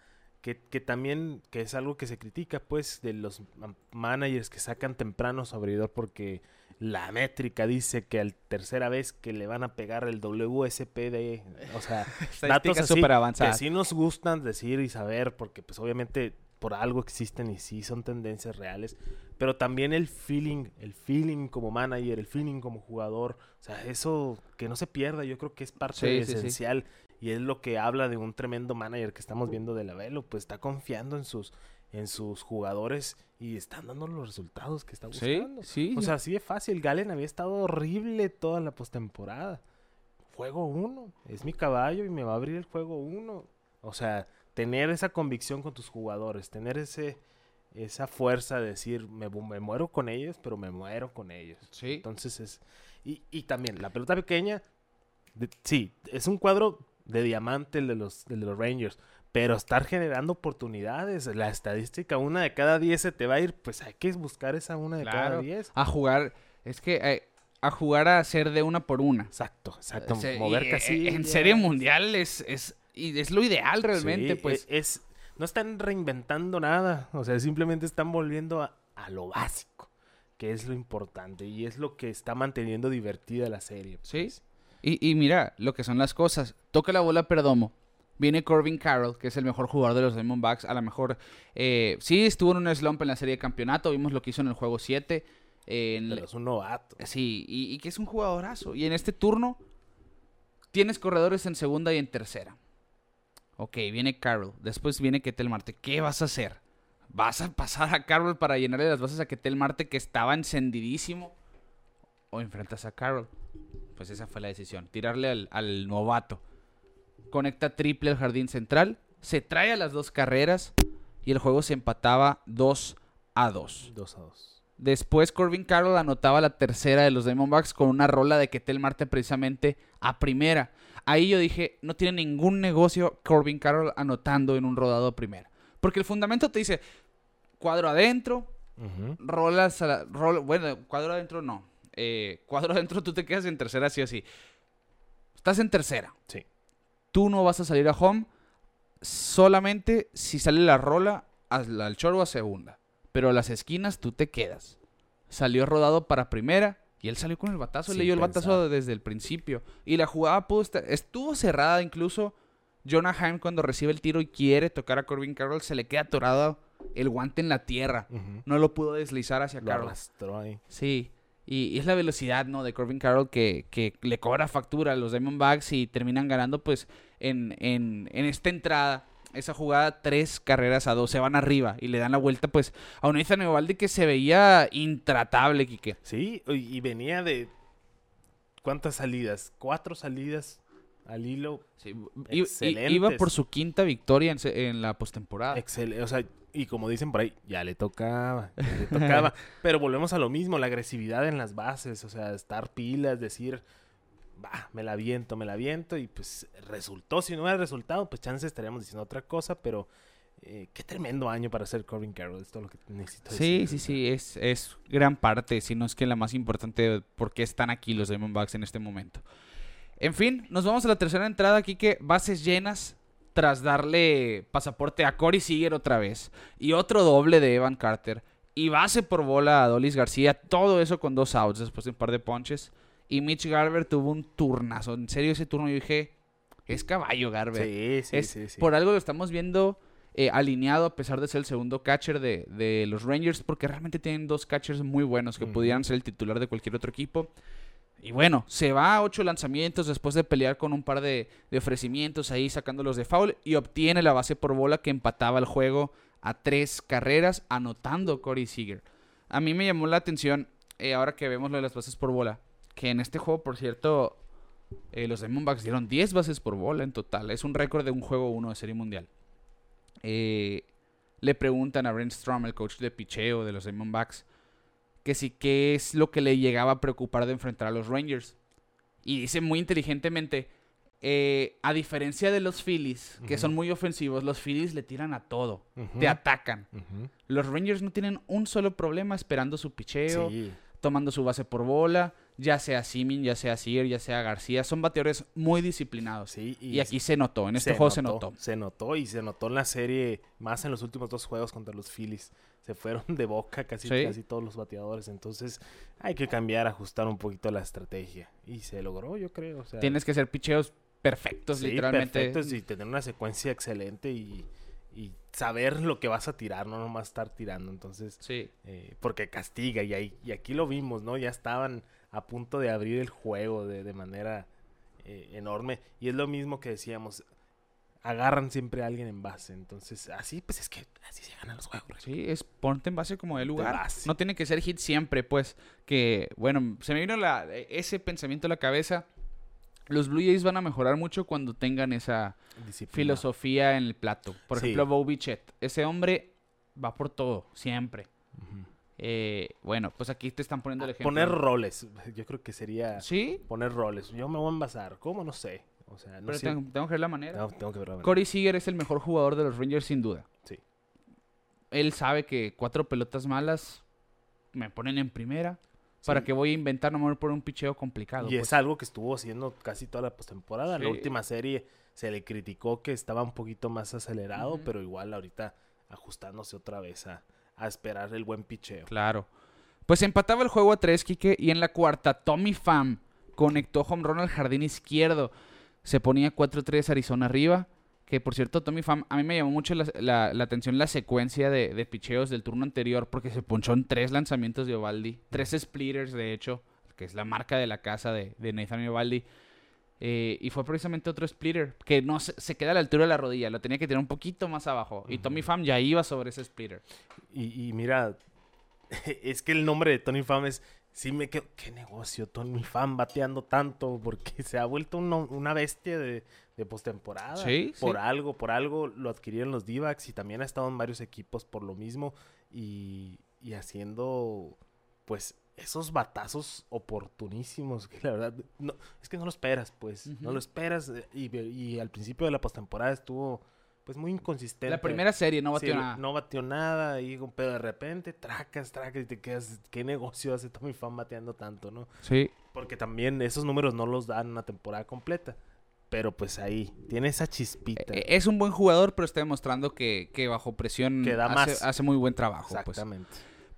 Speaker 3: que, que también, que es algo que se critica, pues, de los ma- managers que sacan temprano su abridor porque la métrica dice que al tercera vez que le van a pegar el WSPD, o sea, datos así
Speaker 2: súper
Speaker 3: que sí nos gustan decir y saber, porque pues obviamente por algo existen y sí son tendencias reales, pero también el feeling, el feeling como manager, el feeling como jugador, o sea, eso que no se pierda, yo creo que es parte
Speaker 2: Sí, sí, sí.
Speaker 3: esencial y es lo que habla de un tremendo manager que estamos viendo de la Velo, pues está confiando en sus en sus jugadores y están dando los resultados que está
Speaker 2: Sí,
Speaker 3: buscando.
Speaker 2: sí.
Speaker 3: O sea, así de fácil. Galen había estado horrible toda la postemporada. Juego uno. Es mi caballo y me va a abrir el juego uno. O sea, tener esa convicción con tus jugadores, tener ese esa fuerza de decir, me, mu- me muero con ellos, pero me muero con ellos.
Speaker 2: Sí.
Speaker 3: Entonces es... Y, y también, la pelota pequeña, de- sí, es un cuadro de diamante el de los, el de los Rangers, pero estar generando oportunidades, la estadística, una de cada diez se te va a ir, pues hay que buscar esa una de cada diez.
Speaker 2: A jugar, es que eh, a jugar a ser de una por una.
Speaker 3: Exacto, exacto.
Speaker 2: Sea,
Speaker 3: mover
Speaker 2: eh,
Speaker 3: casillas.
Speaker 2: En serie mundial es, es Y es lo ideal realmente,
Speaker 3: Sí,
Speaker 2: pues.
Speaker 3: e- Es, no están reinventando nada. O sea, simplemente están volviendo a, a lo básico. Que es lo importante. Y es lo que está manteniendo divertida la serie.
Speaker 2: Sí.
Speaker 3: pues.
Speaker 2: Y, y mira lo que son las cosas. Toca la bola Perdomo. Viene Corbin Carroll, que es el mejor jugador de los Diamondbacks. A lo mejor, eh, sí, estuvo en un slump en la serie de campeonato. Vimos lo que hizo en el juego 7. eh,
Speaker 3: Pero es un novato.
Speaker 2: Sí, y, y que es un jugadorazo. Y en este turno tienes corredores en segunda y en tercera. Ok, viene Carroll. Después viene Ketel Marte. ¿Qué vas a hacer? ¿Vas a pasar a Carroll para llenarle las bases a Ketel Marte que estaba encendidísimo? ¿O enfrentas a Carroll? Pues esa fue la decisión. Tirarle al, al novato. Conecta triple al jardín central. Se trae a las dos carreras. Y el juego se empataba 2 a 2.
Speaker 3: 2 a 2.
Speaker 2: Después Corbin Carroll anotaba la tercera de los Diamondbacks con una rola de Ketel Marte precisamente a primera. Ahí yo dije, no tiene ningún negocio Corbin Carroll anotando en un rodado a primera. Porque el fundamento te dice, cuadro adentro, rolas a la... rol- bueno, cuadro adentro no. Eh, cuadro adentro tú te quedas en tercera sí o sí. Estás en tercera.
Speaker 3: Sí.
Speaker 2: Tú no vas a salir a home solamente si sale la rola al, al short o a segunda. Pero a las esquinas tú te quedas. Salió rodado para primera y él salió con el batazo. Él leyó el batazo desde el principio. Y la jugada pudo estar- estuvo cerrada incluso. Jonah Heim cuando recibe el tiro y quiere tocar a Corbin Carroll se le queda atorado el guante en la tierra. No lo pudo deslizar hacia
Speaker 3: Lo
Speaker 2: Carroll.
Speaker 3: arrastró ahí.
Speaker 2: Sí. Y, y es la velocidad, ¿no? De Corbin Carroll que, que le cobra factura a los Diamondbacks y terminan ganando, pues, en, en, en esta entrada. Esa jugada, tres carreras a dos, se van arriba y le dan la vuelta, pues, a un Ethan Eovaldi que se veía intratable, Quique.
Speaker 3: Sí, y venía de. ¿Cuántas salidas? Cuatro salidas al hilo.
Speaker 2: Sí, iba por su quinta victoria en, en la postemporada.
Speaker 3: Excelente. O sea, y como dicen por ahí, ya le tocaba. ya le tocaba. Pero volvemos a lo mismo, la agresividad en las bases. O sea, estar pilas, decir, va, me la viento, me la viento. Y pues resultó. Si no hubiera resultado, pues chances estaríamos diciendo otra cosa. Pero eh, qué tremendo año para ser Corbin Carroll. Es lo que necesito
Speaker 2: Sí,
Speaker 3: decir.
Speaker 2: sí, sí, es, es gran parte, si no es que la más importante de por qué están aquí los Diamondbacks en este momento. En fin, nos vamos a la tercera entrada aquí que bases llenas tras darle pasaporte a Corey Seager otra vez y otro doble de Evan Carter y base por bola a Dolis García, todo eso con dos outs después de un par de ponches y Mitch Garber tuvo un turnazo, en serio ese turno yo dije, es caballo Garber.
Speaker 3: Sí, sí,
Speaker 2: Es-
Speaker 3: sí, sí.
Speaker 2: Por algo lo estamos viendo eh, alineado a pesar de ser el segundo catcher de, de los Rangers, porque realmente tienen dos catchers muy buenos que pudieran ser el titular de cualquier otro equipo. Y bueno, se va a ocho lanzamientos después de pelear con un par de, de ofrecimientos ahí sacándolos de foul y obtiene la base por bola que empataba el juego a tres carreras, anotando Corey Seager. A mí me llamó la atención, eh, ahora que vemos lo de las bases por bola, que en este juego, por cierto, eh, los Diamondbacks dieron 10 bases por bola en total. Es un récord de un juego 1 de Serie Mundial. Eh, le preguntan a Brent Strom, el coach de picheo de los Diamondbacks, que si qué es lo que le llegaba a preocupar de enfrentar a los Rangers. Y dice muy inteligentemente, eh, a diferencia de los Phillies, que son muy ofensivos, los Phillies le tiran a todo, te atacan. Los Rangers no tienen un solo problema esperando su picheo,
Speaker 3: Sí.
Speaker 2: Tomando su base por bola, ya sea Simin, ya sea Seager, ya sea García. Son bateadores muy disciplinados.
Speaker 3: Sí,
Speaker 2: Y, aquí se notó, en este juego se notó.
Speaker 3: Se notó y se notó en la serie, más en los últimos dos juegos contra los Phillies. Se fueron de boca casi,
Speaker 2: Sí.
Speaker 3: casi todos los bateadores. Entonces hay que cambiar, ajustar un poquito la estrategia. Y se logró, yo creo. o sea,
Speaker 2: Tienes que hacer picheos perfectos,
Speaker 3: sí,
Speaker 2: literalmente.
Speaker 3: perfectos y tener una secuencia excelente y, y saber lo que vas a tirar, no nomás estar tirando. Entonces,
Speaker 2: Sí.
Speaker 3: eh, porque castiga y, ahí, y aquí lo vimos, ¿no? Ya estaban a punto de abrir el juego de, de manera eh, enorme. Y es lo mismo que decíamos, agarran siempre a alguien en base. Entonces, así pues es que así se ganan los juegos.
Speaker 2: Sí, es ponte en base como de lugar. No tiene que ser hit siempre, pues. Que, bueno, se me vino la, ese pensamiento a la cabeza. Los Blue Jays van a mejorar mucho cuando tengan esa
Speaker 3: Disciplina.
Speaker 2: filosofía en el plato. Por
Speaker 3: Sí.
Speaker 2: ejemplo, Bo Bichette. Ese hombre va por todo, siempre. Eh, bueno, pues aquí te están poniendo el ejemplo.
Speaker 3: Poner roles, yo creo que sería
Speaker 2: Sí,
Speaker 3: poner roles. Yo me voy a envasar, ¿cómo? No sé. O sea, no
Speaker 2: pero
Speaker 3: sé.
Speaker 2: tengo, tengo que ver la manera.
Speaker 3: Tengo, tengo que ver la manera.
Speaker 2: Corey Seager es el mejor jugador de los Rangers sin duda.
Speaker 3: Sí.
Speaker 2: Él sabe que cuatro pelotas malas me ponen en primera. ¿Para que voy a inventar no me voy por un picheo complicado?
Speaker 3: Y
Speaker 2: pues?
Speaker 3: es algo que estuvo haciendo casi toda la postemporada. La
Speaker 2: Sí.
Speaker 3: última serie se le criticó que estaba un poquito más acelerado, pero igual ahorita ajustándose otra vez a, a esperar el buen picheo.
Speaker 2: Claro. Pues empataba el juego a tres, Quique, y en la cuarta, Tommy Pham conectó home run al jardín izquierdo. Se ponía 4-3 Arizona arriba. Que por cierto, Tommy Pham, a mí me llamó mucho la, la- la atención la secuencia de, de picheos del turno anterior, porque se ponchó en tres lanzamientos de Ovaldi, tres splitters, de hecho, que es la marca de la casa de, de Nathan Ovaldi. Eh, y fue precisamente otro splitter que no se, se queda a la altura de la rodilla, lo tenía que tirar un poquito más abajo. Y Tommy Pham ya iba sobre ese splitter.
Speaker 3: Y, y mira, es que el nombre de Tony Pham es. Sí, me quedo. ¿Qué negocio, Tony Pham bateando tanto? Porque se ha vuelto uno- una bestia de, de postemporada.
Speaker 2: Sí,
Speaker 3: Por
Speaker 2: sí.
Speaker 3: algo, por algo lo adquirieron los d y también ha estado en varios equipos por lo mismo. Y, y haciendo, pues, esos batazos oportunísimos. Que la verdad, no, es que no lo esperas, pues. No lo esperas. eh, Y, y al principio de la postemporada estuvo, pues, muy inconsistente.
Speaker 2: La primera serie no
Speaker 3: Sí,
Speaker 2: batió nada.
Speaker 3: no batió nada, y, pero de repente tracas, tracas, y te quedas, ¿qué negocio hace Tommy Fan bateando tanto, no?
Speaker 2: Sí.
Speaker 3: Porque también esos números no los dan una temporada completa. Pero pues ahí, tiene esa chispita.
Speaker 2: Eh, Es un buen jugador, pero está demostrando que, que bajo presión
Speaker 3: Que da
Speaker 2: hace,
Speaker 3: más.
Speaker 2: hace muy buen trabajo. Pues.
Speaker 3: Exactamente.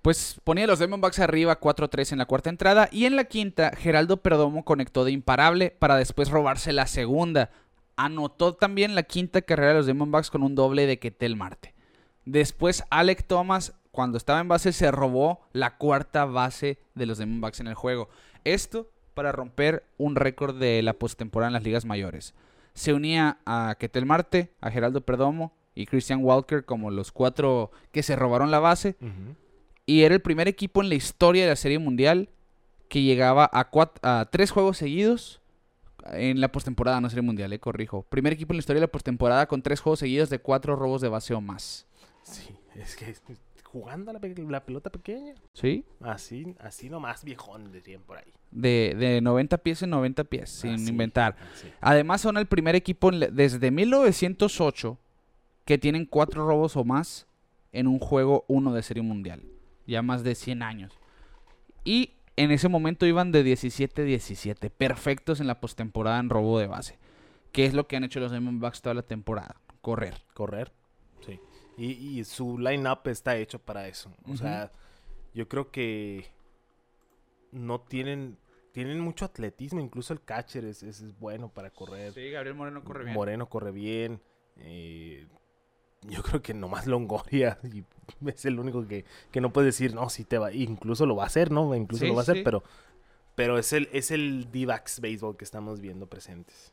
Speaker 2: Pues ponía a los Diamondbacks arriba 4-3 en la cuarta entrada y en la quinta Geraldo Perdomo conectó de imparable para después robarse la segunda. Anotó también la quinta carrera de los Diamondbacks con un doble de Ketel Marte. Después Alec Thomas, cuando estaba en base, se robó la cuarta base de los Diamondbacks en el juego. Esto para romper un récord de la postemporada en las ligas mayores. Se unía a Ketel Marte, a Geraldo Perdomo y Christian Walker como los cuatro que se robaron la base. Y era el primer equipo en la historia de la Serie Mundial que llegaba a, a tres juegos seguidos en la postemporada, no Serie Mundial, eh, corrijo. Primer equipo en la historia de la postemporada con tres juegos seguidos de cuatro robos de base o más.
Speaker 3: Sí, es que jugando a la, pe- la pelota pequeña.
Speaker 2: ¿Sí?
Speaker 3: Así, así nomás viejón, dirían por ahí.
Speaker 2: De, de 90 pies en 90 pies, sin
Speaker 3: Así,
Speaker 2: inventar.
Speaker 3: así.
Speaker 2: Además, son el primer equipo desde 1908 que tienen cuatro robos o más en un juego uno de Serie Mundial. Ya más de 100 años. Y en ese momento iban de 17-17, perfectos en la postemporada en robo de base. Que es lo que han hecho los Diamondbacks toda la temporada, correr.
Speaker 3: Correr. Y, y su line-up está hecho para eso. O sea, yo creo que no tienen... Tienen mucho atletismo, incluso el catcher es, es- es bueno para correr.
Speaker 2: Sí, Gabriel Moreno corre bien.
Speaker 3: Moreno corre bien. eh, yo creo que nomás Longoria y es el único que, que no puede decir, no, sí te va. Incluso lo va a hacer, ¿no? Incluso
Speaker 2: Sí,
Speaker 3: lo va a hacer,
Speaker 2: sí.
Speaker 3: pero, pero es el, es el D-backs béisbol que estamos viendo presentes.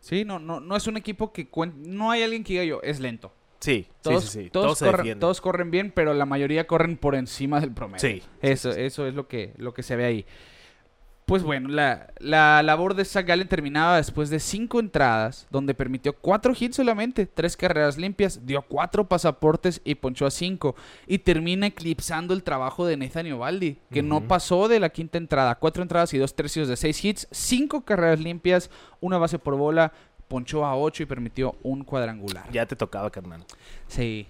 Speaker 2: Sí, no, no, no es un equipo que cuen- no hay alguien que diga yo, es lento.
Speaker 3: Sí,
Speaker 2: Todos,
Speaker 3: sí, sí, sí.
Speaker 2: todos corren,
Speaker 3: defienden.
Speaker 2: todos corren bien, pero la mayoría corren por encima del promedio.
Speaker 3: Sí,
Speaker 2: Eso, eso es lo que, lo que se ve ahí. Pues bueno, la, la labor de Zach Gallen terminaba después de cinco entradas, donde permitió cuatro hits solamente, tres carreras limpias, dio cuatro pasaportes y ponchó a cinco. Y termina eclipsando el trabajo de Nathan Ovaldi, que no pasó de la quinta entrada. Cuatro entradas y dos tercios de seis hits, cinco carreras limpias, una base por bola, ponchó a ocho y permitió un cuadrangular.
Speaker 3: Ya te tocaba, carnal.
Speaker 2: Sí.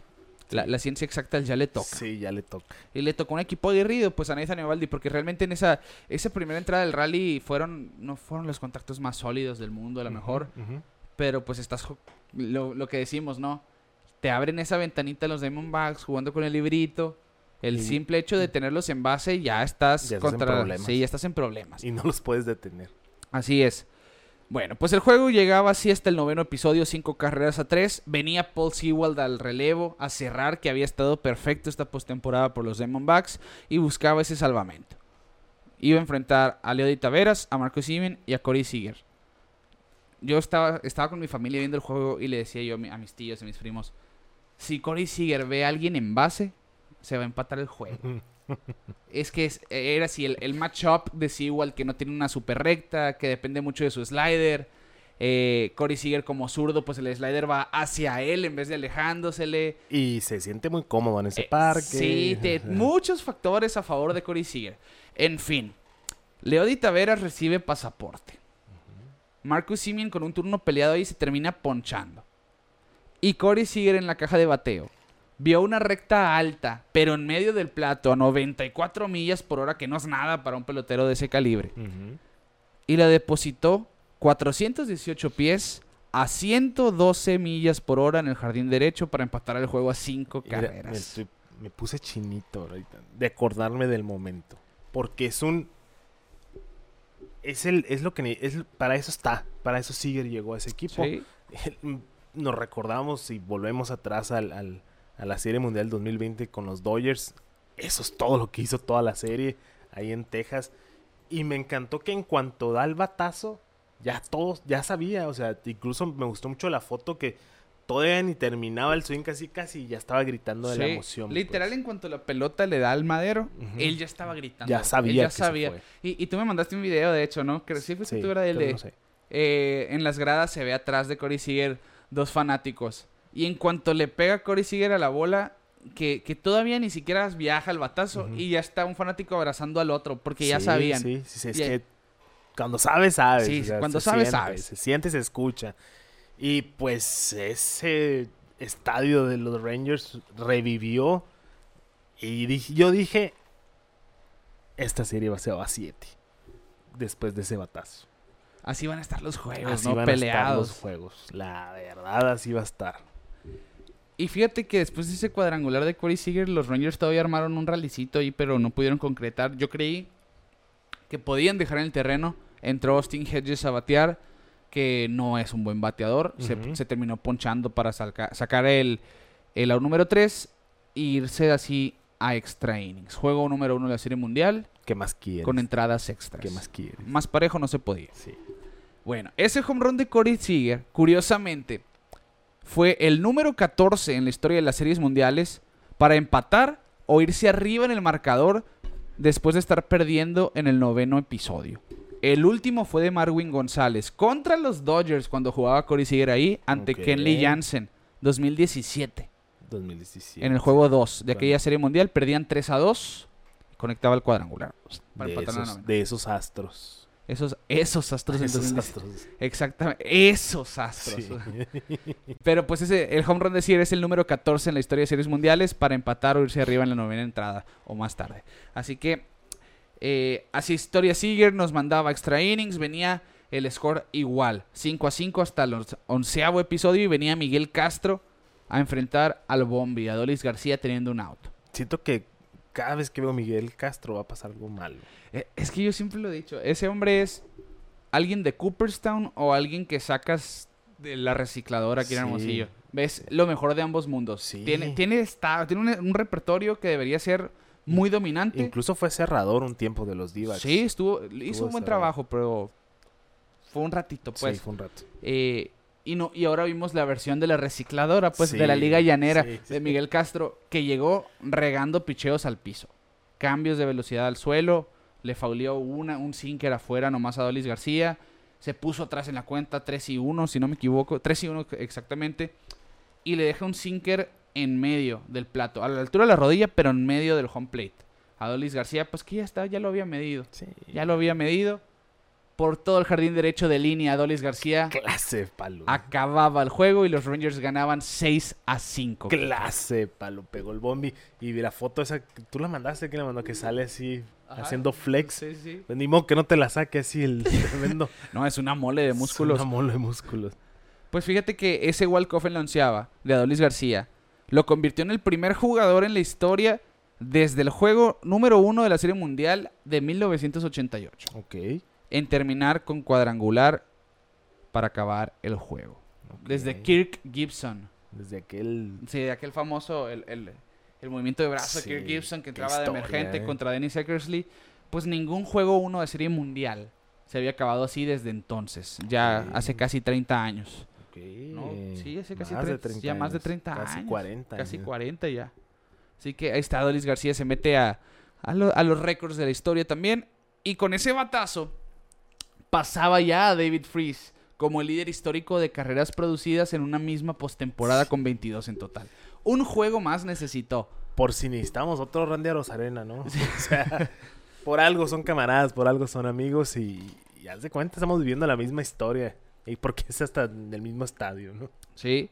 Speaker 2: La, la ciencia exacta ya le toca.
Speaker 3: Sí, ya le toca.
Speaker 2: Y le tocó un equipo aguerrido, pues a Nathan Eovaldi, porque realmente en esa, esa primera entrada del rally fueron, no fueron los contactos más sólidos del mundo, a lo mejor, pero pues estás, lo, lo que decimos, ¿no? Te abren esa ventanita los Diamondbacks jugando con el librito. El
Speaker 3: Y-
Speaker 2: simple hecho de tenerlos en base ya estás
Speaker 3: Ya estás en
Speaker 2: contra.
Speaker 3: problemas.
Speaker 2: Sí, ya estás en problemas.
Speaker 3: Y no los puedes detener.
Speaker 2: Así es. Bueno, pues el juego llegaba así hasta el noveno episodio, cinco carreras a tres. Venía Paul Sewald al relevo a cerrar, que había estado perfecto esta postemporada por los Diamondbacks, y buscaba ese salvamento. Iba a enfrentar a Leo Taveras, a Marcus Simen y a Corey Seager. Yo estaba, estaba con mi familia viendo el juego y le decía yo a, mi- a mis tíos y a mis primos, si Corey Seager ve a alguien en base, se va a empatar el juego. Es que es- era así, el, el matchup de Sewell que no tiene una super recta, que depende mucho de su slider. Eh, Corey Seager como zurdo, pues el slider va hacia él en vez de alejándosele.
Speaker 3: Y se siente muy cómodo en ese
Speaker 2: Eh,
Speaker 3: parque.
Speaker 2: Sí, te- muchos factores a favor de Corey Seager. En fin, Leody Taveras recibe pasaporte. Marcus Simeon con un turno peleado ahí se termina ponchando. Y Corey Seager en la caja de bateo. Vio una recta alta, pero en medio del plato a 94 millas por hora, que no es nada para un pelotero de ese calibre. Y la depositó 418 pies a 112 millas por hora en el jardín derecho para empatar el juego a 5
Speaker 3: Mira, me,
Speaker 2: carreras.
Speaker 3: estoy- me puse chinito ahorita de acordarme del momento. Porque es un. Es el, es lo que es, para eso está. Para eso Seager llegó a ese equipo.
Speaker 2: Sí.
Speaker 3: Nos recordamos y volvemos atrás al, al- a la Serie Mundial 2020 con los Dodgers. Eso es todo lo que hizo toda la serie ahí en Texas. Y me encantó que en cuanto da el batazo, ya todos, ya sabía. O sea, incluso me gustó mucho la foto que todavía ni terminaba el swing casi casi y ya estaba gritando de la emoción.
Speaker 2: Literal,
Speaker 3: pues.
Speaker 2: en cuanto la pelota le da al madero, él ya estaba gritando.
Speaker 3: Ya
Speaker 2: Él
Speaker 3: sabía
Speaker 2: ya
Speaker 3: que se
Speaker 2: sabía.
Speaker 3: fue.
Speaker 2: Y, y tú me mandaste un video, de hecho, ¿no? Que sí fuiste
Speaker 3: Sí,
Speaker 2: tú, era el de...
Speaker 3: no sé.
Speaker 2: eh, en las gradas se ve atrás de Corey Seager dos fanáticos. Y en cuanto le pega Corey Seager a la bola, que, que todavía ni siquiera viaja el batazo, y ya está un fanático abrazando al otro, porque ya sabían.
Speaker 3: Sí, sí, sí, es
Speaker 2: Y-
Speaker 3: que cuando sabes, sabes.
Speaker 2: Sí,
Speaker 3: o sea,
Speaker 2: cuando sabes,
Speaker 3: siente,
Speaker 2: sabes.
Speaker 3: Se siente, se escucha. Y pues ese estadio de los Rangers revivió. Y dije- yo dije, esta serie va a ser a 7. Después de ese batazo.
Speaker 2: Así van a estar los juegos,
Speaker 3: Así
Speaker 2: ¿no?
Speaker 3: van a estar
Speaker 2: Peleados.
Speaker 3: los juegos. La verdad, así va a estar.
Speaker 2: Y fíjate que después de ese cuadrangular de Corey Seager, los Rangers todavía armaron un rallycito ahí, pero no pudieron concretar. Yo creí que podían dejar en el terreno. Entró Austin Hedges a batear, que no es un buen bateador. Se- terminó ponchando para saca- sacar el, el out número 3 e irse así a extra innings. Juego número uno de la Serie Mundial
Speaker 3: ¿Qué más quieres?
Speaker 2: con entradas extras.
Speaker 3: ¿Qué más quieres?
Speaker 2: Más parejo no se podía.
Speaker 3: Sí.
Speaker 2: Bueno, ese home run de Corey Seager, curiosamente, fue el número 14 en la historia de las series mundiales para empatar o irse arriba en el marcador después de estar perdiendo en el noveno episodio. El último fue de Marwin González contra los Dodgers cuando jugaba Corey Seager ahí ante
Speaker 3: Ok.
Speaker 2: Kenley Jansen, 2017,
Speaker 3: 2017.
Speaker 2: en el juego 2 de aquella serie mundial. Perdían 3 a 2, conectaba el cuadrangular. Para
Speaker 3: esos, de esos astros.
Speaker 2: Esos, esos astros en
Speaker 3: Esos
Speaker 2: 2017.
Speaker 3: astros.
Speaker 2: Exactamente, esos astros.
Speaker 3: Sí.
Speaker 2: Pero pues ese, el home run de Seager es el número 14 en la historia de series mundiales para empatar o irse arriba en la novena entrada o más tarde. Así que eh, así historia Seager nos mandaba extra innings, venía el score igual, 5 a 5 hasta el once- onceavo episodio y venía Miguel Castro a enfrentar al Bombi, a Dolis García teniendo un out.
Speaker 3: Siento que cada vez que veo a Miguel Castro va a pasar algo malo.
Speaker 2: Eh, Es que yo siempre lo he dicho, ese hombre es alguien de Cooperstown o alguien que sacas de la recicladora aquí en
Speaker 3: Sí.
Speaker 2: Hermosillo. ¿Ves? Lo mejor de ambos mundos.
Speaker 3: Sí.
Speaker 2: Tiene, tiene, tiene un, un repertorio que debería ser muy dominante.
Speaker 3: Incluso fue cerrador un tiempo de los Divas.
Speaker 2: Sí, estuvo, hizo un buen trabajo, pero fue un ratito, pues.
Speaker 3: sí, fue un rato.
Speaker 2: Eh, y, no, y ahora vimos la versión de la recicladora, pues, de la Liga Llanera
Speaker 3: sí, sí.
Speaker 2: de Miguel Castro, que llegó regando picheos al piso. Cambios de velocidad al suelo, le fauleó una, un sinker afuera nomás a Dolis García, se puso atrás en la cuenta 3 y 1, si no me equivoco, 3 y 1 exactamente, y le deja un sinker en medio del plato, a la altura de la rodilla, pero en medio del home plate. A Dolis García, pues que ya está, ya lo había medido. Ya lo había medido. Por todo el jardín derecho de línea, Dolis García
Speaker 3: Clase palo.
Speaker 2: acababa el juego y los Rangers ganaban 6 a 5.
Speaker 3: Clase palo. Pegó el bombi. Y la foto esa. Tú la mandaste, que la mandó? Que sale así
Speaker 2: Ajá.
Speaker 3: haciendo flex.
Speaker 2: Sí, sí.
Speaker 3: Pues ni modo que no te la saque así el tremendo.
Speaker 2: No, es una mole de músculos.
Speaker 3: Es una mole de músculos.
Speaker 2: Pues fíjate que ese walk-off en la onceava de Adolis García lo convirtió en el primer jugador en la historia desde el juego número uno de la Serie Mundial de 1988
Speaker 3: Ok.
Speaker 2: En terminar con cuadrangular para acabar el juego. Desde Kirk Gibson.
Speaker 3: Desde aquel.
Speaker 2: Sí, de aquel famoso, el, el- el movimiento de brazo de Kirk Gibson que entraba de emergente
Speaker 3: eh.
Speaker 2: contra Dennis Eckersley. Pues ningún juego uno de serie mundial se había acabado así desde entonces, ya hace casi 30 años. No, sí, hace casi
Speaker 3: Más de
Speaker 2: 30, ya más de
Speaker 3: años,
Speaker 2: 30
Speaker 3: Casi
Speaker 2: años.
Speaker 3: 40.
Speaker 2: Casi
Speaker 3: años.
Speaker 2: 40 ya. Así que ahí está, Dolis García se mete a, a, lo- a los récords de la historia también. Y con ese batazo pasaba ya a David Freeze como el líder histórico de carreras producidas en una misma postemporada con 22 en total. Un juego más necesitó.
Speaker 3: Por si necesitamos otro Randy Arozarena, ¿no? O sea, por algo son camaradas, por algo son amigos y, y haz de cuenta, estamos viviendo la misma historia. Y porque es hasta del mismo estadio, ¿no?
Speaker 2: ¿Sí?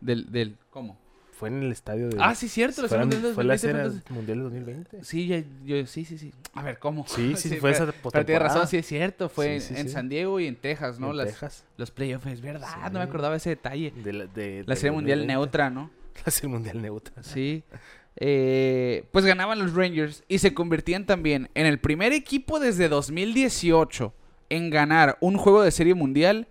Speaker 2: Del, del ¿cómo?
Speaker 3: Fue en el estadio de...
Speaker 2: Ah, sí, cierto. La
Speaker 3: fue,
Speaker 2: mundial
Speaker 3: fue la
Speaker 2: 2020 fue
Speaker 3: serie
Speaker 2: entonces-
Speaker 3: mundial del 2020.
Speaker 2: Sí, ya- yo, sí, sí, sí. A ver, ¿cómo?
Speaker 3: Sí, sí, fue esa
Speaker 2: pero- Pero tienes razón, sí es cierto. Fue
Speaker 3: Sí, sí,
Speaker 2: en
Speaker 3: sí.
Speaker 2: San Diego y en Texas, ¿no?
Speaker 3: En
Speaker 2: Las,
Speaker 3: Texas.
Speaker 2: Los playoffs, es verdad.
Speaker 3: Sí.
Speaker 2: No me acordaba ese detalle.
Speaker 3: De la, de-
Speaker 2: serie mundial
Speaker 3: 2020.
Speaker 2: neutra, ¿no?
Speaker 3: La serie mundial neutra.
Speaker 2: Sí. Eh, pues ganaban los Rangers y se convertían también en el primer equipo desde 2018 en ganar un juego de serie mundial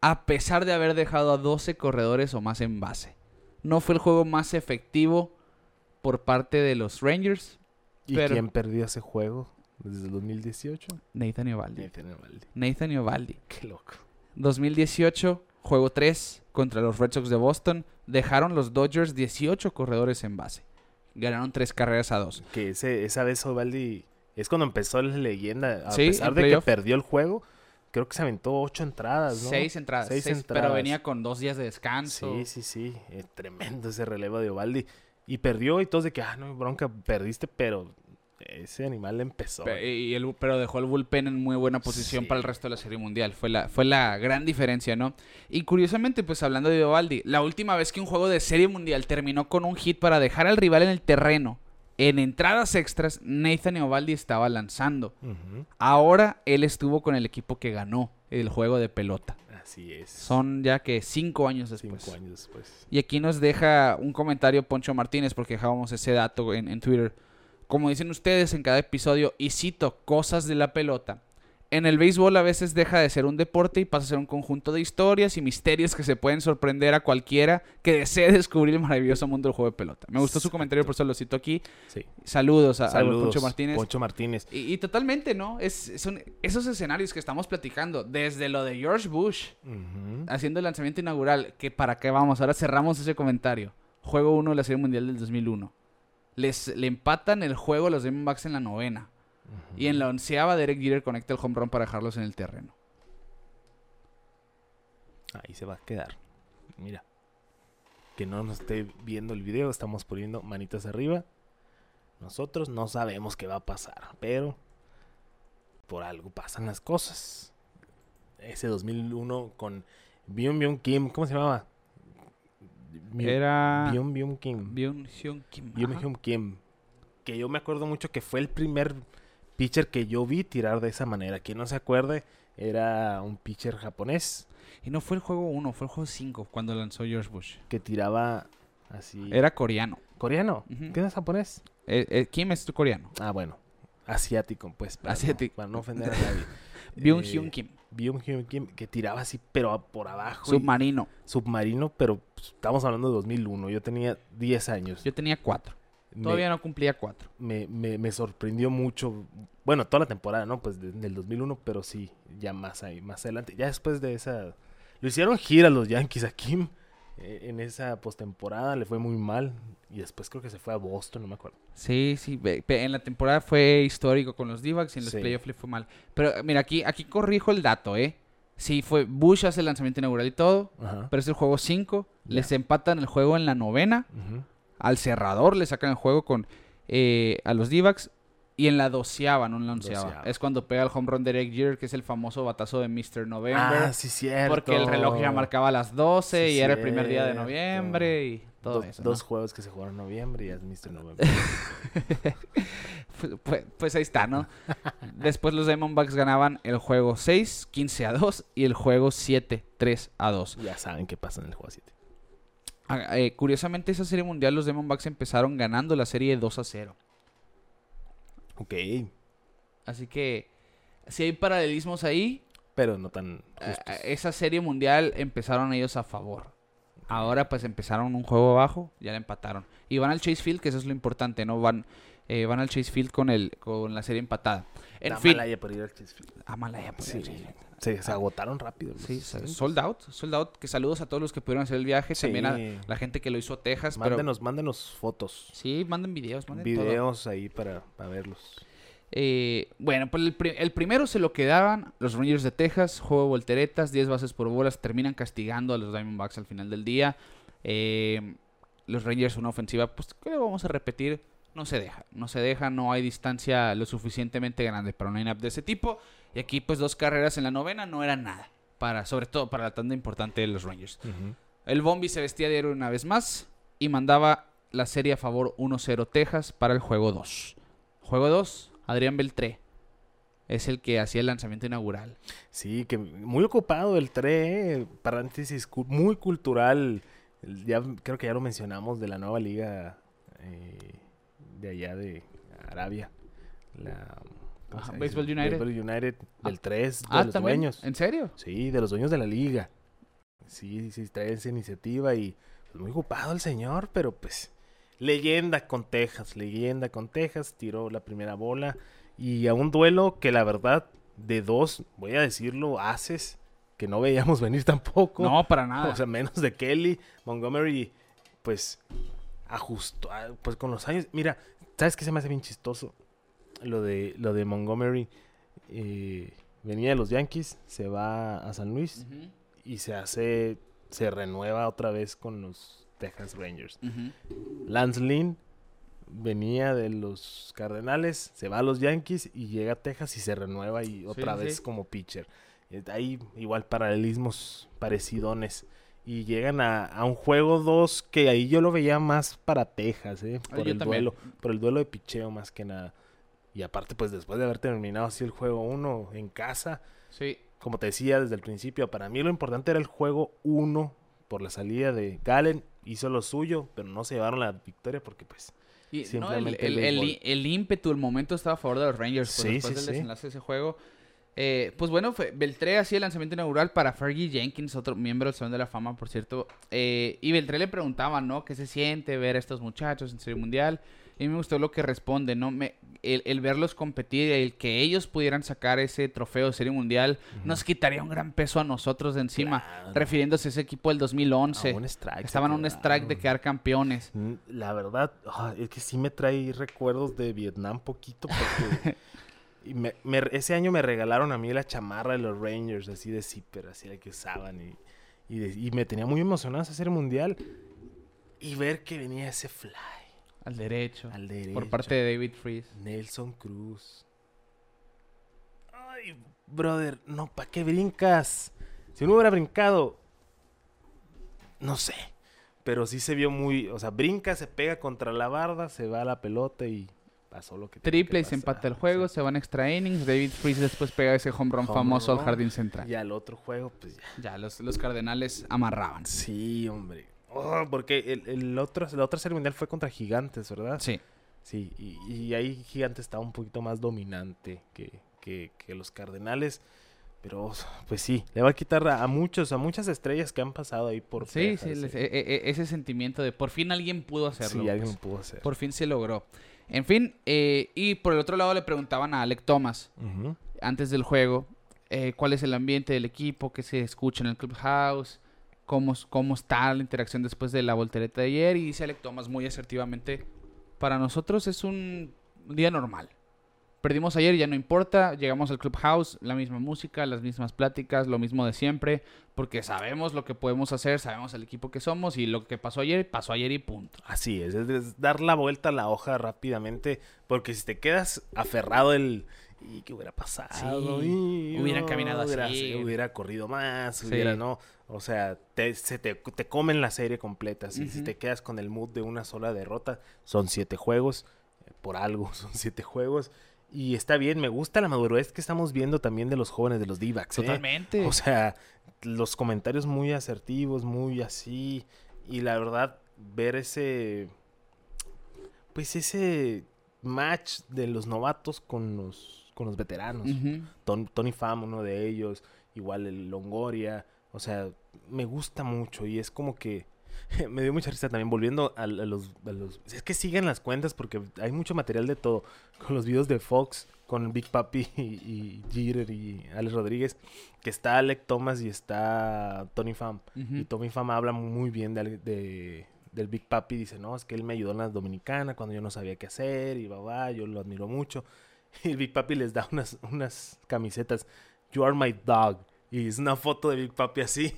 Speaker 2: a pesar de haber dejado a 12 corredores o más en base. No fue el juego más efectivo por parte de los Rangers.
Speaker 3: ¿Y
Speaker 2: Pero-
Speaker 3: quién perdió ese juego desde el 2018?
Speaker 2: Nathan Eovaldi.
Speaker 3: Nathan Eovaldi.
Speaker 2: Nathan Eovaldi.
Speaker 3: Qué loco.
Speaker 2: 2018, juego 3 contra los Red Sox de Boston. Dejaron los Dodgers 18 corredores en base. Ganaron 3 carreras a 2.
Speaker 3: Que ese, esa vez Ovaldi es cuando empezó la leyenda. A
Speaker 2: Sí,
Speaker 3: pesar de
Speaker 2: playoff.
Speaker 3: que perdió el juego, creo que se aventó ocho entradas, ¿no?
Speaker 2: 6 entradas.
Speaker 3: Seis
Speaker 2: seis, Pero
Speaker 3: entradas.
Speaker 2: venía con dos días de descanso.
Speaker 3: Sí, sí, sí. eh, tremendo ese relevo de Ovaldi. Y perdió y todos de que, ah, no, bronca, perdiste, pero ese animal empezó.
Speaker 2: Pe- y el- pero dejó el bullpen en muy buena posición
Speaker 3: Sí.
Speaker 2: para el resto de la Serie Mundial. Fue la, fue la gran diferencia, ¿no? Y curiosamente, pues hablando de Ovaldi, la última vez que un juego de Serie Mundial terminó con un hit para dejar al rival en el terreno, en entradas extras, Nathan Ovaldi estaba lanzando. Ahora él estuvo con el equipo que ganó el juego de pelota.
Speaker 3: Así es.
Speaker 2: Son ya que cinco años después.
Speaker 3: cinco años después.
Speaker 2: Y aquí nos deja un comentario Poncho Martínez porque dejábamos ese dato en, en Twitter. Como dicen ustedes en cada episodio, y cito cosas de la pelota. En el béisbol a veces deja de ser un deporte y pasa a ser un conjunto de historias y misterios que se pueden sorprender a cualquiera que desee descubrir el maravilloso mundo del juego de pelota. Me gustó su comentario, por eso lo cito aquí.
Speaker 3: Sí.
Speaker 2: Saludos a, a
Speaker 3: Saludos,
Speaker 2: Poncho Martínez.
Speaker 3: Poncho Martínez.
Speaker 2: Y, y totalmente, ¿no? Es, son esos escenarios que estamos platicando, desde lo de George Bush haciendo el lanzamiento inaugural, que para qué vamos, ahora cerramos ese comentario. Juego 1 de la Serie Mundial del 2001. Les, le empatan el juego a los Diamondbacks en la novena. Y en la onceava, Derek Jeter conecta el home run para dejarlos en el terreno.
Speaker 3: Ahí se va a quedar. Mira. Que no nos esté viendo el video, estamos poniendo manitas arriba. Nosotros no sabemos qué va a pasar, pero por algo pasan las cosas. Ese 2001 con Byung Byung Kim, ¿cómo se llamaba?
Speaker 2: Era...
Speaker 3: Byung Byung Kim.
Speaker 2: Byung Hyun Kim.
Speaker 3: Byung. Hyun Kim. Que yo me acuerdo mucho que fue el primer pitcher que yo vi tirar de esa manera. Quien no se acuerde, era un pitcher japonés
Speaker 2: Y no fue el juego 1, fue el juego 5 cuando lanzó George Bush.
Speaker 3: que tiraba así.
Speaker 2: Era coreano.
Speaker 3: ¿Coreano?
Speaker 2: Ujú.
Speaker 3: ¿Qué es japonés?
Speaker 2: Eh, eh, Kim es coreano.
Speaker 3: Ah, bueno. Asiático, pues. Para
Speaker 2: Asiático.
Speaker 3: No, para no ofender a nadie.
Speaker 2: Byung
Speaker 3: Eh,
Speaker 2: Hyun Kim.
Speaker 3: Byung Hyun Kim, que tiraba así, pero por abajo. y-
Speaker 2: Submarino.
Speaker 3: submarino, pero pues, estamos hablando de 2001. Yo tenía 10 años.
Speaker 2: Yo tenía 4.
Speaker 3: Me-
Speaker 2: Todavía no cumplía 4.
Speaker 3: me, me, me sorprendió mucho. Bueno, toda la temporada, ¿no? Pues de- del 2001, pero sí, ya más ahí, más adelante. Ya después de esa. Lo hicieron gira los Yankees a Kim. eh, en esa postemporada le fue muy mal. Y después creo que se fue a Boston, no me acuerdo.
Speaker 2: Sí, sí. En la temporada fue histórico con los D-backs y en los
Speaker 3: Sí.
Speaker 2: playoffs le fue mal. Pero mira, aquí, aquí corrijo el dato, ¿eh? Sí, fue Bush hace el lanzamiento inaugural y todo.
Speaker 3: Ajá.
Speaker 2: Pero es el juego 5.
Speaker 3: Ya.
Speaker 2: Les empatan el juego en la novena.
Speaker 3: Ujú.
Speaker 2: Al cerrador le sacan el juego con eh, a los D-backs. Y en la doceava, no en la onceava.
Speaker 3: Doceava.
Speaker 2: Es cuando pega el home run de Derek Jeter, que es el famoso batazo de Mr. November.
Speaker 3: Ah, sí, cierto.
Speaker 2: porque el reloj ya marcaba las 12
Speaker 3: Sí,
Speaker 2: y era el primer día de noviembre y todo
Speaker 3: Do-
Speaker 2: eso.
Speaker 3: Dos
Speaker 2: ¿no?
Speaker 3: juegos que se jugaron en noviembre y es Mr. November.
Speaker 2: Pues, pues- pues ahí está, ¿no? Después los Diamondbacks ganaban el juego 6, 15 a 2 y el juego 7, 3 a 2.
Speaker 3: ya saben qué pasa en el juego 7.
Speaker 2: Ah, eh, curiosamente, esa serie mundial los Diamondbacks empezaron ganando la serie 2 a 0.
Speaker 3: Ok.
Speaker 2: Así que si hay paralelismos ahí,
Speaker 3: Pero no tan
Speaker 2: eh,
Speaker 3: justos.
Speaker 2: esa serie mundial empezaron ellos a favor. Ahora pues empezaron un juego bajo, ya la empataron. Y van al Chase Field, que eso es lo importante, ¿no? Van, eh, van al Chase Field con, el, con la serie empatada. En
Speaker 3: Da
Speaker 2: fin,
Speaker 3: Malaya por ir al Chase Field.
Speaker 2: a Malaya, pues,
Speaker 3: Sí,
Speaker 2: sí.
Speaker 3: se, agotaron rápido.
Speaker 2: Sí, sold out, sold out. Que saludos a todos los que pudieron hacer el viaje.
Speaker 3: Sí.
Speaker 2: También a la gente que lo hizo a Texas. pero-
Speaker 3: Mándenos, mándenos fotos,
Speaker 2: Sí, manden videos, manden todo.
Speaker 3: videos ahí para, para verlos.
Speaker 2: Eh, bueno, pues el, pri- el primero se lo quedaban los Rangers de Texas. Juego de volteretas, 10 bases por bolas. Terminan castigando a los Diamondbacks al final del día. Eh, los Rangers, una ofensiva, pues, ¿qué vamos a repetir? No se deja, no se deja, no hay distancia lo suficientemente grande para un line-up de ese tipo. Y aquí, pues, dos carreras en la novena no era nada. Para, sobre todo para la tanda importante de los Rangers. El Bombi se vestía de héroe una vez más. y mandaba la serie a favor 1-0 Texas para el juego 2. Juego 2, Adrián Beltré. Es el que hacía el lanzamiento inaugural.
Speaker 3: Sí, que muy ocupado el TRE, paréntesis, cu- muy cultural. Ya, creo que ya lo mencionamos de la nueva liga eh, de allá de Arabia. La, ¿cómo
Speaker 2: Ajá,
Speaker 3: se
Speaker 2: Baseball? United.
Speaker 3: Baseball United, del 3, de
Speaker 2: Ah,
Speaker 3: los
Speaker 2: ¿también?
Speaker 3: dueños.
Speaker 2: ¿En serio?
Speaker 3: Sí, de los dueños de la liga. Sí, sí, trae esa iniciativa y pues, muy ocupado el señor, pero pues leyenda con Texas, leyenda con Texas, tiró la primera bola y a un duelo que la verdad de dos, voy a decirlo, haces que no veíamos venir tampoco.
Speaker 2: No, para nada.
Speaker 3: O sea, menos de Kelly, Montgomery, pues ajustó, ah, pues con los años. Mira, ¿sabes qué se me hace bien chistoso? Lo de, lo de Montgomery. eh, venía de los Yankees, se va a San Luis y se hace, se renueva otra vez con los Texas Rangers. Lance Lynn venía de los Cardenales, se va a los Yankees y llega a Texas y se renueva y otra
Speaker 2: sí.
Speaker 3: vez como pitcher. Eh, Hay igual paralelismos parecidones. Y llegan a, a un juego 2 que ahí yo lo veía más para Texas, ¿eh?
Speaker 2: Ah,
Speaker 3: por
Speaker 2: yo
Speaker 3: el
Speaker 2: también.
Speaker 3: duelo, por el duelo de picheo más que nada. Y aparte, pues después de haber terminado así el juego 1 en casa,
Speaker 2: Sí.
Speaker 3: como te decía desde el principio, para mí lo importante era el juego 1 por la salida de Galen. Hizo lo suyo, pero no se llevaron la victoria porque pues...
Speaker 2: Y, no, el, el-
Speaker 3: el
Speaker 2: el- ímpetu, el momento estaba a favor de los Rangers pues,
Speaker 3: Sí,
Speaker 2: después
Speaker 3: sí,
Speaker 2: del
Speaker 3: sí.
Speaker 2: desenlace de ese juego. Eh, pues bueno, fue, Beltré hacía el lanzamiento inaugural para Fergie Jenkins, otro miembro del Salón de la Fama, por cierto. Eh, y Beltré le preguntaba, ¿no? ¿Qué se siente ver a estos muchachos en Serie Mundial? Y me gustó lo que responde, ¿no? Me, el, el verlos competir, el que ellos pudieran sacar ese trofeo de Serie Mundial, nos quitaría un gran peso a nosotros de encima.
Speaker 3: Claro.
Speaker 2: Refiriéndose a ese equipo del 2011.
Speaker 3: A un strike.
Speaker 2: Estaban a un strike de quedar campeones.
Speaker 3: Mm, La verdad, ah, es que sí me trae recuerdos de Vietnam poquito porque y me- me- ese año me regalaron a mí la chamarra de los Rangers, así de zipper, así la que usaban y, y, de- y me tenía muy emocionado ese serie mundial y ver que venía ese fly
Speaker 2: Al derecho.
Speaker 3: al derecho.
Speaker 2: Por parte de David Freeze.
Speaker 3: Nelson Cruz. Ay, brother, no, ¿para qué brincas? Si no hubiera brincado, no sé. Pero sí se vio muy, o sea, brinca, se pega contra la barda, se va a la pelota y pasó lo que
Speaker 2: Triple y se empata el juego,
Speaker 3: o sea,
Speaker 2: se van extra innings. David Freeze después pega ese home run
Speaker 3: Home
Speaker 2: famoso al
Speaker 3: run.
Speaker 2: jardín central.
Speaker 3: Y al otro juego, pues ya.
Speaker 2: Ya, los, los cardenales amarraban.
Speaker 3: Sí, hombre. Oh, porque el, el otro, la otra serie mundial fue contra Gigantes, ¿verdad?
Speaker 2: Sí.
Speaker 3: Sí, y, y ahí Gigante está un poquito más dominante que, que- que los Cardenales. Pero, pues sí, le va a quitar a, a muchos, a muchas estrellas que han pasado ahí por
Speaker 2: Sí,
Speaker 3: Texas,
Speaker 2: sí, les-
Speaker 3: eh.
Speaker 2: e- e- ese sentimiento de por fin alguien pudo hacerlo.
Speaker 3: Sí, alguien
Speaker 2: pues.
Speaker 3: lo pudo hacer.
Speaker 2: Por fin se logró. En fin, eh, y por el otro lado le preguntaban a Alec Thomas antes del juego eh, cuál es el ambiente del equipo, qué se escucha en el clubhouse, cómo, cómo está la interacción después de la voltereta de ayer. Y dice Alec Thomas muy asertivamente, para nosotros es un día normal. Perdimos ayer, ya no importa, llegamos al clubhouse, la misma música, las mismas pláticas, lo mismo de siempre, porque sabemos lo que podemos hacer, sabemos el equipo que somos y lo que pasó ayer, pasó ayer y punto.
Speaker 3: Así es, es, dar la vuelta a la hoja rápidamente, porque si te quedas aferrado el... ¿Y qué hubiera pasado?
Speaker 2: Sí,
Speaker 3: Y,
Speaker 2: hubieran caminado
Speaker 3: hubiera,
Speaker 2: así.
Speaker 3: Hubiera corrido más,
Speaker 2: Sí.
Speaker 3: hubiera no. O sea, te, se te, te comen la serie completa. Si, si te quedas con el mood de una sola derrota, son siete juegos. eh, Por algo, son siete juegos. Y está bien, me gusta la madurez que estamos viendo también de los jóvenes de los D-backs. ¿eh?
Speaker 2: Totalmente.
Speaker 3: O sea, los comentarios muy asertivos, muy así. Y la verdad, ver ese. Pues ese match de los novatos con los, con los veteranos. Ton- Tony Pham, uno de ellos. Igual el Longoria. O sea, me gusta mucho. Y es como que. Me dio mucha risa también volviendo a, a los, a los- Es que siguen las cuentas porque hay mucho material de todo. Con los videos de Fox, con Big Papi y, y Jeter y Alex Rodríguez. Que está Alec Thomas y está Tony Pham.
Speaker 2: Ujú.
Speaker 3: Y Tommy Fama habla muy bien de, del Big Papi. Dice, no, es que él me ayudó en la Dominicana cuando yo no sabía qué hacer. Y va, va, yo lo admiro mucho. Y el Big Papi les da unas, unas camisetas. You are my dog. Y es una foto de Big Papi así.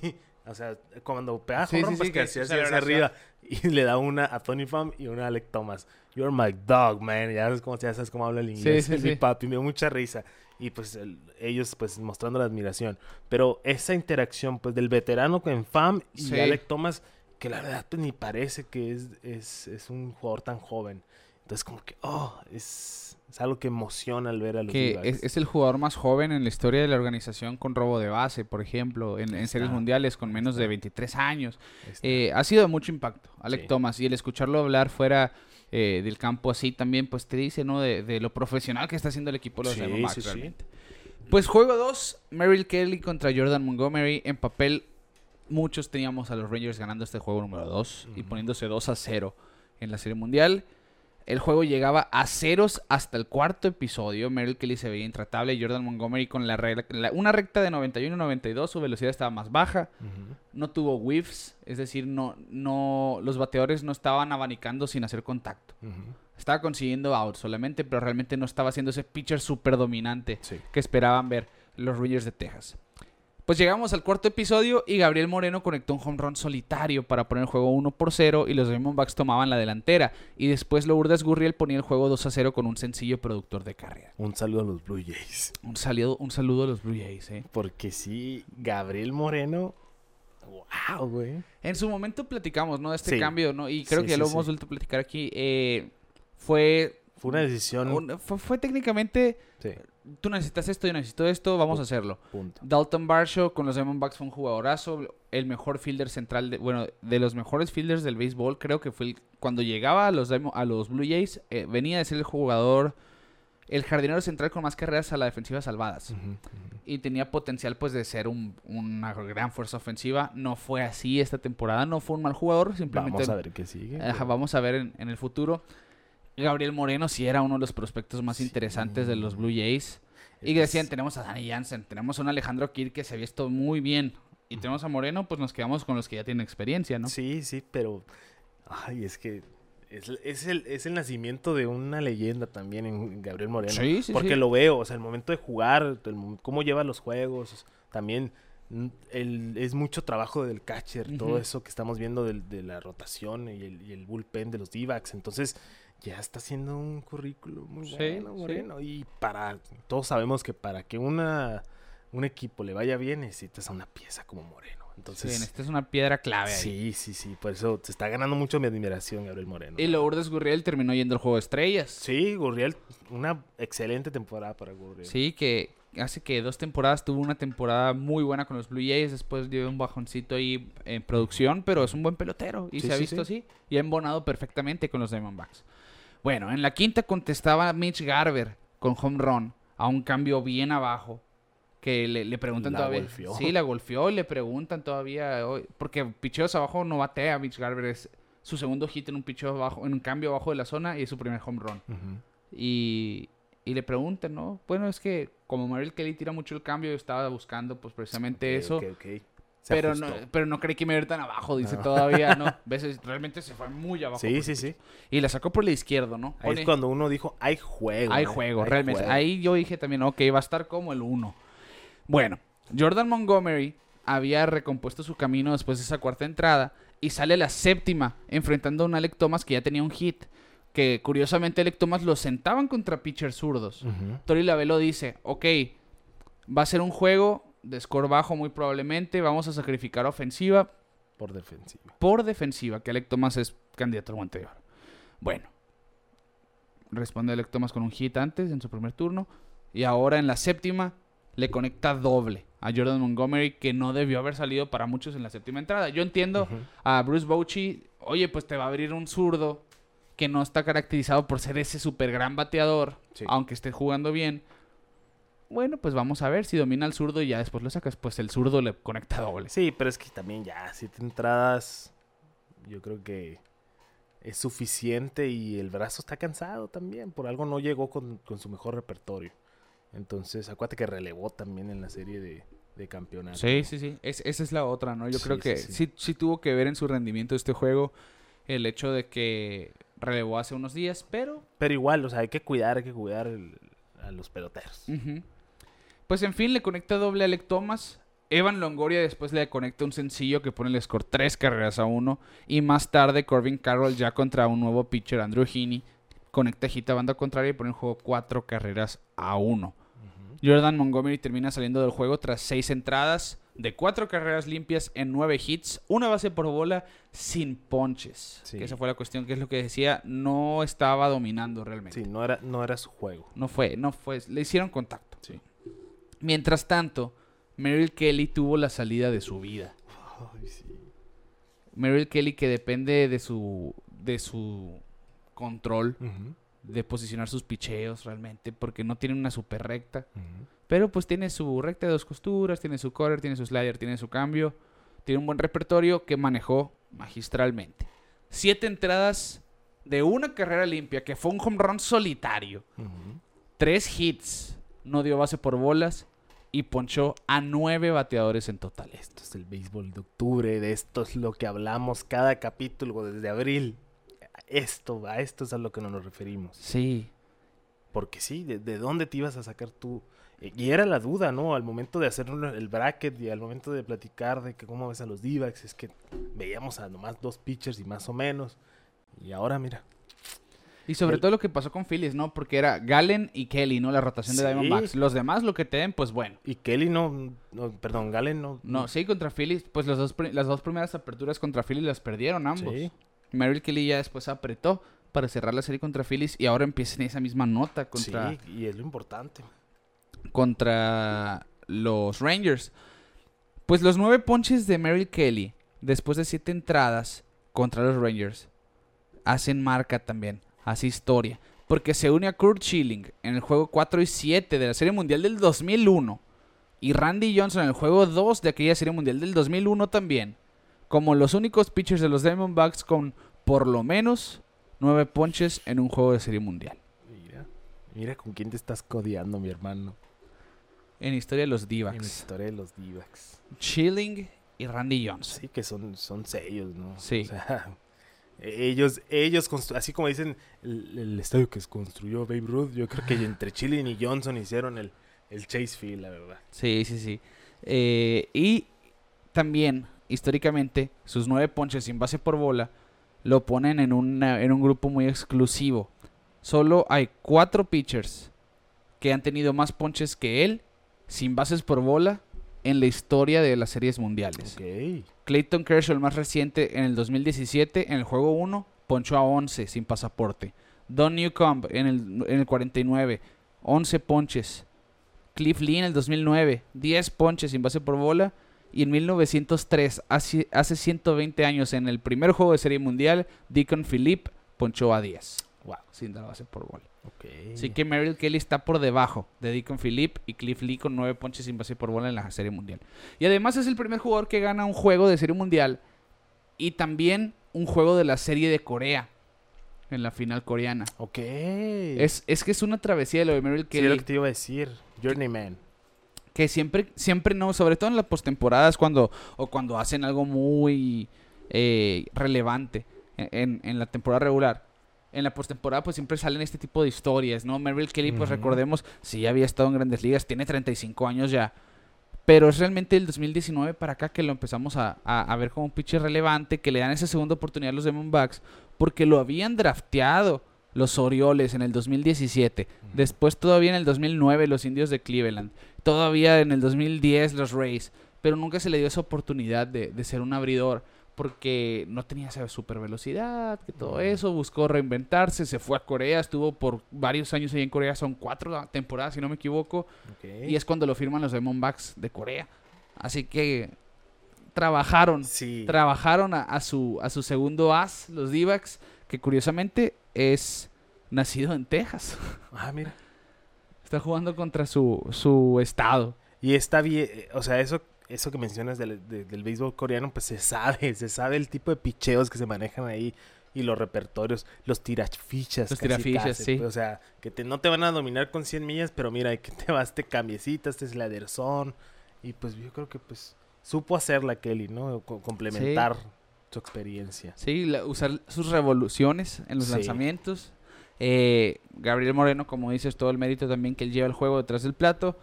Speaker 3: O sea, cuando pega
Speaker 2: Sí, sí,
Speaker 3: pues
Speaker 2: sí,
Speaker 3: que
Speaker 2: su
Speaker 3: así hacia arriba. Y le da una a Tony Pham y una a Alec Thomas. You are my dog, man. Ya sabes cómo, ya sabes cómo habla el inglés.
Speaker 2: sí, sí.
Speaker 3: Big Papi. Me dio mucha risa. Y pues el- ellos pues mostrando la admiración. Pero esa interacción pues del veterano con Fam y. Alec Thomas que la verdad pues, ni parece que es, es, es un jugador tan joven. Entonces como que, oh, es, es algo que emociona al ver a los
Speaker 2: Que es, es el jugador más joven en la historia de la organización con robo de base, por ejemplo, en, en series mundiales con menos de
Speaker 3: está.
Speaker 2: 23 años. Eh, ha sido de mucho impacto, Alec
Speaker 3: Sí.
Speaker 2: Thomas, y el escucharlo hablar fuera eh, del campo así también, pues te dice, ¿no? De, de lo profesional que está haciendo el equipo de los
Speaker 3: Sí,
Speaker 2: realmente. Pues juego 2, Merrill Kelly contra Jordan Montgomery. En papel, muchos teníamos a los Rangers ganando este juego número 2 y poniéndose 2 a 0 en la Serie Mundial. El juego llegaba a ceros hasta el cuarto episodio. Merrill Kelly se veía intratable. Jordan Montgomery con la, regla- la- una recta de 91 y 92, su velocidad estaba más baja no tuvo whiffs, es decir, no, no, los bateadores no estaban abanicando sin hacer contacto. Estaba consiguiendo out solamente, pero realmente no estaba haciendo ese pitcher súper dominante
Speaker 3: Sí.
Speaker 2: que esperaban ver los Rangers de Texas. Pues llegamos al cuarto episodio y Gabriel Moreno conectó un home run solitario para poner el juego 1 por 0 y los Diamondbacks tomaban la delantera. Y después Lourdes Gurriel ponía el juego 2 a 0 con un sencillo productor de carrera.
Speaker 3: Un saludo a los Blue Jays.
Speaker 2: Un saludo, un saludo a los Blue Jays, eh.
Speaker 3: Porque sí, Gabriel Moreno. Wow, güey.
Speaker 2: En su momento platicamos, ¿no? De este
Speaker 3: Sí.
Speaker 2: cambio, ¿no? Y creo
Speaker 3: Sí,
Speaker 2: que ya
Speaker 3: sí,
Speaker 2: lo hemos vuelto a platicar aquí. Eh, fue,
Speaker 3: Fue una decisión.
Speaker 2: un- fue, fue técnicamente,
Speaker 3: Sí,
Speaker 2: tú necesitas esto, yo necesito esto, vamos a hacerlo.
Speaker 3: punto.
Speaker 2: Dalton Barshaw con los Diamondbacks fue un jugadorazo, el mejor fielder central, de, bueno, de los mejores fielders del béisbol, creo que fue el- cuando llegaba a los, a los Blue Jays, eh, venía de ser el jugador, el jardinero central con más carreras a la defensiva salvadas. Y tenía potencial pues de ser un- una gran fuerza ofensiva. No fue así esta temporada, no fue un mal jugador, simplemente
Speaker 3: Vamos a ver qué sigue.
Speaker 2: Ajá, vamos a ver en, en el futuro. Gabriel Moreno sí era uno de los prospectos más
Speaker 3: Sí.
Speaker 2: interesantes de los Blue Jays. Y
Speaker 3: Es que
Speaker 2: decían, tenemos a Danny Jansen, tenemos a un Alejandro Kirk que se ha visto muy bien. Y tenemos a Moreno, pues nos quedamos con los que ya tienen experiencia, ¿no?
Speaker 3: Sí, sí, pero. Ay, es que. Es, es el, es el nacimiento de una leyenda también en Gabriel Moreno.
Speaker 2: Sí, sí,
Speaker 3: porque
Speaker 2: sí.
Speaker 3: lo veo, o sea, el momento de jugar, el cómo lleva los juegos, también mm, el- es mucho trabajo del catcher, todo eso que estamos viendo de, la rotación y el, y el bullpen de los d Entonces, ya está haciendo un currículo muy
Speaker 2: Sí,
Speaker 3: bueno,
Speaker 2: sí.
Speaker 3: Moreno. Y para, todos sabemos que para que una, un equipo le vaya bien, necesitas a una pieza como Moreno.
Speaker 2: Sí,
Speaker 3: Entonces,
Speaker 2: esta es una piedra clave ahí.
Speaker 3: Sí, sí, sí. Por eso se está ganando mucho mi admiración, Gabriel Moreno.
Speaker 2: Y Lourdes Gurriel terminó yendo al juego de estrellas.
Speaker 3: Sí, Gurriel, una excelente temporada para Gurriel.
Speaker 2: Sí, que hace que dos temporadas tuvo una temporada muy buena con los Blue Jays, después dio un bajoncito ahí en producción, pero es un buen pelotero y
Speaker 3: Sí,
Speaker 2: se ha
Speaker 3: sí,
Speaker 2: visto
Speaker 3: sí.
Speaker 2: así y ha embonado perfectamente con los Diamondbacks. Bueno, en la quinta contestaba Mitch Garber con home run a un cambio bien abajo que le, le preguntan
Speaker 3: La
Speaker 2: todavía.
Speaker 3: golfeó.
Speaker 2: Sí, la golfeó y le preguntan todavía hoy- porque picheos abajo no batea Mitch Garber es su segundo hit en un picheo abajo, en un cambio abajo de la zona y es su primer home run. Y, y le preguntan, ¿no? Bueno, es que como Merrill Kelly tira mucho el cambio, yo estaba buscando pues precisamente eso.
Speaker 3: Se
Speaker 2: Pero no, pero no creí que me iba tan abajo, dice
Speaker 3: No.
Speaker 2: todavía, ¿no? ¿Ves? Realmente se fue muy abajo.
Speaker 3: Sí, sí, sí.
Speaker 2: Y la sacó por la izquierda, ¿no?
Speaker 3: Ahí
Speaker 2: Pone-
Speaker 3: es cuando uno dijo, hay juego.
Speaker 2: hay
Speaker 3: ¿eh?
Speaker 2: juego,
Speaker 3: Hay
Speaker 2: realmente.
Speaker 3: juego".
Speaker 2: Ahí yo dije también, ok, va a estar como el 1. Bueno, Jordan Montgomery había recompuesto su camino después de esa cuarta entrada y sale a la séptima enfrentando a un Alec Thomas que ya tenía un hit. Que curiosamente Alec Thomas lo sentaban contra pitchers zurdos. Tori Lavelo dice, ok, va a ser un juego de score bajo muy probablemente, vamos a sacrificar ofensiva
Speaker 3: Por defensiva.
Speaker 2: por defensiva, que Alec Thomas es candidato al guante de oro. Bueno, responde Alec Thomas con un hit antes en su primer turno y ahora en la séptima le conecta doble a Jordan Montgomery que no debió haber salido para muchos en la séptima entrada. Yo entiendo a Bruce Bochy, oye, pues te va a abrir un zurdo que no está caracterizado por ser ese super gran bateador,
Speaker 3: Sí.
Speaker 2: aunque esté jugando bien. Bueno, pues vamos a ver si domina el zurdo y ya después lo sacas. Pues el zurdo le conecta doble.
Speaker 3: Sí, pero es que también ya, siete entradas, yo creo que es suficiente y el brazo está cansado también. Por algo no llegó con, con su mejor repertorio. Entonces, acuérdate que relevó también en la serie de, de campeonato.
Speaker 2: Sí, sí, sí. Es- esa es la otra, ¿no? Yo
Speaker 3: Sí,
Speaker 2: creo que
Speaker 3: sí.
Speaker 2: sí, sí tuvo que ver en su rendimiento este juego el hecho de que relevó hace unos días, pero...
Speaker 3: Pero igual, o sea, hay que cuidar, hay que cuidar el- a los peloteros.
Speaker 2: ujú. Pues en fin, le conecta doble a Alec Thomas. Evan Longoria después le conecta un sencillo que pone el score tres carreras a uno. Y más tarde Corbin Carroll ya contra un nuevo pitcher, Andrew Heaney, conecta hit a banda contraria y pone el juego cuatro carreras a uno. Jordan Montgomery termina saliendo del juego tras seis entradas de cuatro carreras limpias en nueve hits, una base por bola sin ponches.
Speaker 3: Sí.
Speaker 2: Que esa fue la cuestión, que es lo que decía, no estaba dominando realmente.
Speaker 3: Sí, no era, no era su juego.
Speaker 2: No fue, no fue, le hicieron contacto.
Speaker 3: Sí.
Speaker 2: Mientras tanto, Merrill Kelly tuvo la salida de su vida.
Speaker 3: Ay, sí.
Speaker 2: Merrill Kelly que depende de su de su control de posicionar sus picheos realmente porque no tiene una super recta, pero pues tiene su recta de dos costuras, tiene su cutter, tiene su slider, tiene su cambio, tiene un buen repertorio que manejó magistralmente. Siete entradas de una carrera limpia que fue un home run solitario, tres hits, no dio base por bolas y ponchó a nueve bateadores en total.
Speaker 3: Esto es el béisbol de octubre, de esto es lo que hablamos cada capítulo desde abril. Esto, a esto es a lo que nos referimos.
Speaker 2: Sí,
Speaker 3: Porque sí, ¿de, de dónde te ibas a sacar tú? Eh, Y era la duda, ¿no? Al momento de hacer el bracket y al momento de platicar de que cómo ves a los d es que veíamos a nomás dos pitchers y más o menos. Y ahora, mira.
Speaker 2: Y sobre
Speaker 3: El-
Speaker 2: todo lo que pasó con Phillies, ¿no? Porque era Galen y Kelly, ¿no? La rotación de
Speaker 3: Sí.
Speaker 2: Diamondbacks. Los demás lo que te den, pues bueno.
Speaker 3: Y Kelly no, no- perdón, Galen no.
Speaker 2: No, sí, contra Phillies, pues los dos, las dos primeras aperturas contra Phillies las perdieron ambos.
Speaker 3: Sí.
Speaker 2: Merrill Kelly ya después apretó para cerrar la serie contra Phillies y ahora empieza en esa misma nota contra,
Speaker 3: Sí, y es lo importante.
Speaker 2: contra los Rangers. Pues los nueve ponches de Merrill Kelly, después de siete entradas contra los Rangers, hacen marca también, hace historia. Porque se une a Kurt Schilling en el juego 4 y 7 de la Serie Mundial del 2001. Y Randy Johnson en el juego 2 de aquella Serie Mundial del 2001 también. Como los únicos pitchers de los Diamondbacks con por lo menos nueve ponches en un juego de Serie Mundial.
Speaker 3: Mira, mira con quién te estás codeando, mi hermano.
Speaker 2: En historia de los
Speaker 3: En la
Speaker 2: D-backs.
Speaker 3: historia de los d
Speaker 2: Schilling y Randy Johnson.
Speaker 3: Sí, que son, son sellos, ¿no?
Speaker 2: Sí.
Speaker 3: O sea, ellos, ellos, así como dicen, el, estadio que construyó Babe Ruth, yo creo que entre Chilling y Johnson hicieron el, el Chase Field, la verdad.
Speaker 2: Sí, sí, sí. Eh, y también, históricamente, sus nueve ponches sin base por bola lo ponen en, en un grupo muy exclusivo. Solo hay cuatro pitchers que han tenido más ponches que él sin bases por bola en la historia de las series mundiales. Clayton Kershaw, el más reciente, en el 2017, en el juego 1, ponchó a 11 sin pasaporte. Don Newcomb en el, en el 49, 11 ponches. Cliff Lee en el 2009, 10 ponches sin base por bola. Y en 1903, hace, hace 120 años, en el primer juego de Serie Mundial, Deacon Philippe ponchó a 10
Speaker 3: Wow.
Speaker 2: sin dar base por bola.
Speaker 3: Ok.
Speaker 2: Así que Merrill Kelly está por debajo de Deacon Philippe y Cliff Lee con nueve ponches sin base por bola en la Serie Mundial. Y además es el primer jugador que gana un juego de Serie Mundial y también un juego de la Serie de Corea en la final coreana.
Speaker 3: Ok.
Speaker 2: Es, es que es una travesía de lo de Merrill
Speaker 3: Sí,
Speaker 2: Kelly
Speaker 3: lo que te iba a decir. Journeyman.
Speaker 2: que siempre, siempre no, sobre todo en las postemporadas cuando, o cuando hacen algo muy eh, relevante en, en la temporada regular. En la postemporada pues siempre salen este tipo de historias, ¿no? Merrill Kelly pues recordemos, sí había estado en grandes ligas, tiene 35 años ya. Pero es realmente el 2019 para acá que lo empezamos a, a- a ver como un pitcher relevante, que le dan esa segunda oportunidad a los Diamondbacks, porque lo habían drafteado los Orioles en el 2017, después todavía en el 2009 los Indios de Cleveland, todavía en el 2010 los Rays, pero nunca se le dio esa oportunidad de, de ser un abridor, porque no tenía esa super velocidad, que todo eso, buscó reinventarse, se fue a Corea, estuvo por varios años ahí en Corea, son cuatro temporadas si no me equivoco, y es cuando lo firman los Diamondbacks de Corea. Así que trabajaron,
Speaker 3: Sí.
Speaker 2: trabajaron a, a su, a su segundo as, los d que curiosamente es nacido en Texas.
Speaker 3: Ah, mira.
Speaker 2: Está jugando contra su, su estado.
Speaker 3: Y está bien, eh, o sea, eso, eso que mencionas del, de- del béisbol coreano, pues se sabe, se sabe el tipo de picheos que se manejan ahí y los repertorios, los tirafichas.
Speaker 2: Los tirafichas, sí.
Speaker 3: pues, O sea, que te, no te van a dominar con 100 millas, pero mira, que te vas, te cambiecitas, este sladerzón. Y pues yo creo que pues supo hacerla Kelly, ¿no? Co- complementar su experiencia.
Speaker 2: Sí, la- usar sus revoluciones en los
Speaker 3: Sí.
Speaker 2: lanzamientos. Eh, Gabriel Moreno, como dices, todo el mérito también que él lleva el juego detrás del plato.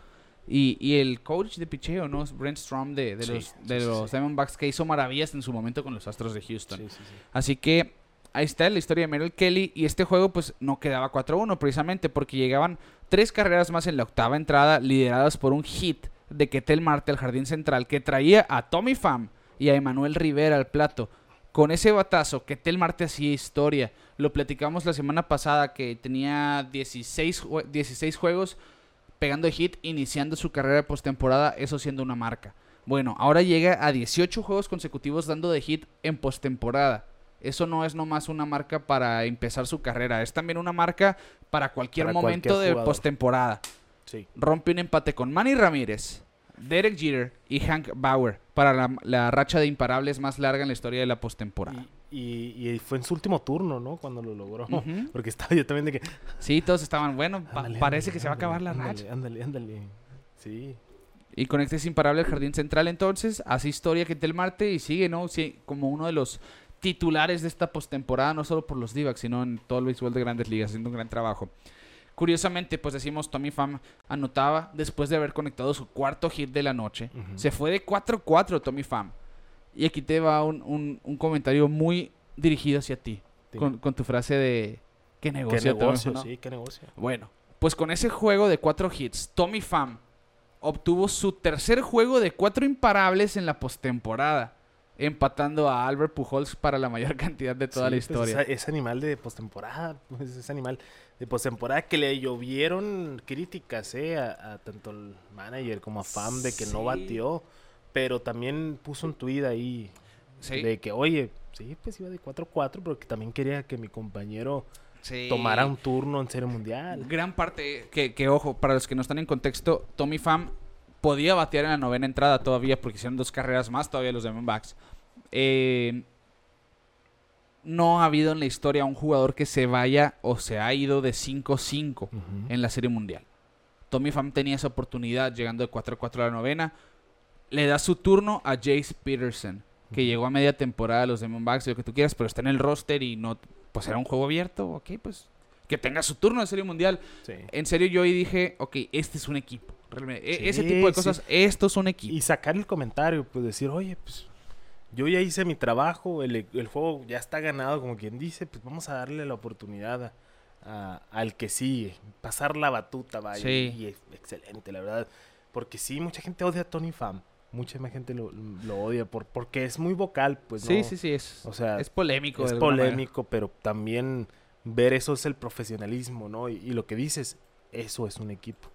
Speaker 2: Y, y el coach de picheo, ¿no? Brent Strom de, de
Speaker 3: Sí,
Speaker 2: los, de
Speaker 3: sí,
Speaker 2: los
Speaker 3: sí.
Speaker 2: Diamondbacks que hizo maravillas en su momento con los Astros de Houston.
Speaker 3: Sí, sí, sí.
Speaker 2: Así que ahí está la historia de Merrill Kelly. Y este juego, pues, no quedaba 4-1 precisamente porque llegaban tres carreras más en la octava entrada, lideradas por un hit de Ketel Marte al jardín central, que traía a Tommy Pham y a Emanuel Rivera al plato. Con ese batazo, Ketel Marte hacía historia. Lo platicamos la semana pasada que tenía 16, 16 juegos pegando hit, iniciando su carrera de postemporada, eso siendo una marca. Bueno, ahora llega a 18 juegos consecutivos dando de hit en postemporada. Eso no es nomás una marca para empezar su carrera, es también una marca para cualquier
Speaker 3: Para
Speaker 2: momento
Speaker 3: cualquier
Speaker 2: de postemporada.
Speaker 3: Sí.
Speaker 2: Rompe un empate con Manny Ramírez, Derek Jeter y Hank Bauer para la, la racha de imparables más larga en la historia de la postemporada.
Speaker 3: Y, y- y fue en su último turno, ¿no? Cuando lo logró. Porque estaba yo también de que...
Speaker 2: Sí, todos estaban, bueno, pa- parece
Speaker 3: ándale,
Speaker 2: que se va a acabar la racha.
Speaker 3: Ándale, ándale. Sí.
Speaker 2: Y con este es imparable el jardín central entonces, hace historia que el Marte y sigue, ¿no? Sí, como uno de los titulares de esta postemporada, no solo por los d sino en todo el béisbol de grandes ligas, haciendo un gran trabajo. Curiosamente, pues decimos, Tommy Pham anotaba después de haber conectado su cuarto hit de la noche. Se fue de 4-4 Tommy Pham. Y aquí te va un, un- un comentario muy dirigido hacia ti,
Speaker 3: Sí.
Speaker 2: con, con tu frase de... ¿Qué
Speaker 3: ¿Qué
Speaker 2: negocio? Tommy
Speaker 3: negocio?
Speaker 2: Pham?" ¿no?
Speaker 3: Sí, qué negocio.
Speaker 2: Bueno, pues con ese juego de cuatro hits, Tommy Pham obtuvo su tercer juego de cuatro imparables en la postemporada, empatando a Albert Pujols para la mayor cantidad de toda
Speaker 3: Sí,
Speaker 2: la
Speaker 3: pues,
Speaker 2: historia.
Speaker 3: esa- ese animal de postemporada, pues, ese animal de postemporada que le llovieron críticas, ¿eh? A, a tanto el manager como a Fam de que
Speaker 2: Sí.
Speaker 3: no batió. Pero también puso un tweet ahí
Speaker 2: Sí,
Speaker 3: de que, oye, sí, pues iba de 4-4, pero que también quería que mi compañero
Speaker 2: sí.
Speaker 3: tomara un turno en Serie Mundial.
Speaker 2: Gran parte, que, que ojo, para los que no están en contexto, Tommy Pham podía batear en la novena entrada todavía porque hicieron dos carreras más todavía los Diamondbacks. Eh, no ha habido en la historia un jugador que se vaya o se ha ido de 5-5
Speaker 3: Ujú.
Speaker 2: en la Serie Mundial. Tommy Pham tenía esa oportunidad llegando de 4-4 a la novena. Le da su turno a Jace Peterson, que llegó a media temporada a los Diamondbacks, lo que tú quieras, pero está en el roster y no, pues era un juego abierto, ok, pues que tenga su turno de Serie Mundial.
Speaker 3: Sí.
Speaker 2: En serio, yo ahí dije, ok, este es un equipo. Realmente, e-
Speaker 3: Sí,
Speaker 2: ese tipo de
Speaker 3: sí.
Speaker 2: cosas, esto es un equipo.
Speaker 3: Y sacar el comentario, pues decir, oye, pues yo ya hice mi trabajo, el, el juego ya está ganado, como quien dice, pues vamos a darle la oportunidad a- al que sigue, pasar la batuta, vaya.
Speaker 2: Sí.
Speaker 3: Y es excelente, la verdad. Porque sí, mucha gente odia a Tony Pham, mucha más gente lo, lo odia por, porque es muy vocal, pues
Speaker 2: sí,
Speaker 3: no,
Speaker 2: sí, sí, es,
Speaker 3: o sea,
Speaker 2: es polémico.
Speaker 3: es polémico, pero también ver eso es el profesionalismo, ¿no? Y, y lo que dices, eso es un equipo.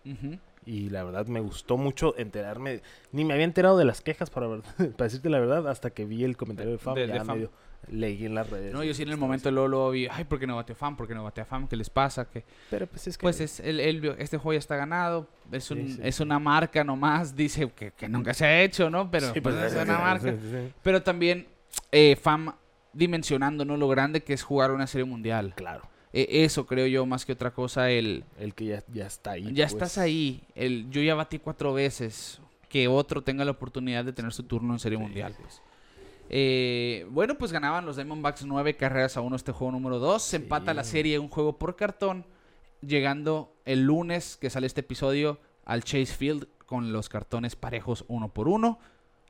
Speaker 3: Y la verdad me gustó mucho enterarme. Ni me había enterado de las quejas, para, ver- para decirte la verdad, hasta que vi el comentario de Fam.
Speaker 2: De-
Speaker 3: ya
Speaker 2: de Fam.
Speaker 3: medio leí en las redes.
Speaker 2: No, yo sí en el momento luego, luego vi, ay, ¿por qué no bateó Fam? ¿Por qué no bateó Fam? ¿Qué les pasa? ¿Qué?
Speaker 3: Pero pues es que.
Speaker 2: Pues es, el, el- este juego ya está ganado, es, un,
Speaker 3: Sí, sí,
Speaker 2: es
Speaker 3: sí.
Speaker 2: una marca nomás, dice que, que nunca se ha hecho, ¿no? Pero pues,
Speaker 3: pues,
Speaker 2: es una marca. Pero también eh, FAM dimensionando, ¿no? Lo grande que es jugar una serie mundial.
Speaker 3: Claro.
Speaker 2: E- eso creo yo más que otra cosa, el...
Speaker 3: El que ya, ya está ahí.
Speaker 2: ya
Speaker 3: pues.
Speaker 2: estás ahí, el yo ya batí cuatro veces, que otro tenga la oportunidad de tener su turno en serie
Speaker 3: Sí,
Speaker 2: mundial,
Speaker 3: sí.
Speaker 2: pues. Eh, bueno, pues ganaban los Diamondbacks nueve carreras a uno este juego número dos. Se empata la serie un juego por cartón. Llegando el lunes que sale este episodio al Chase Field con los cartones parejos uno por uno.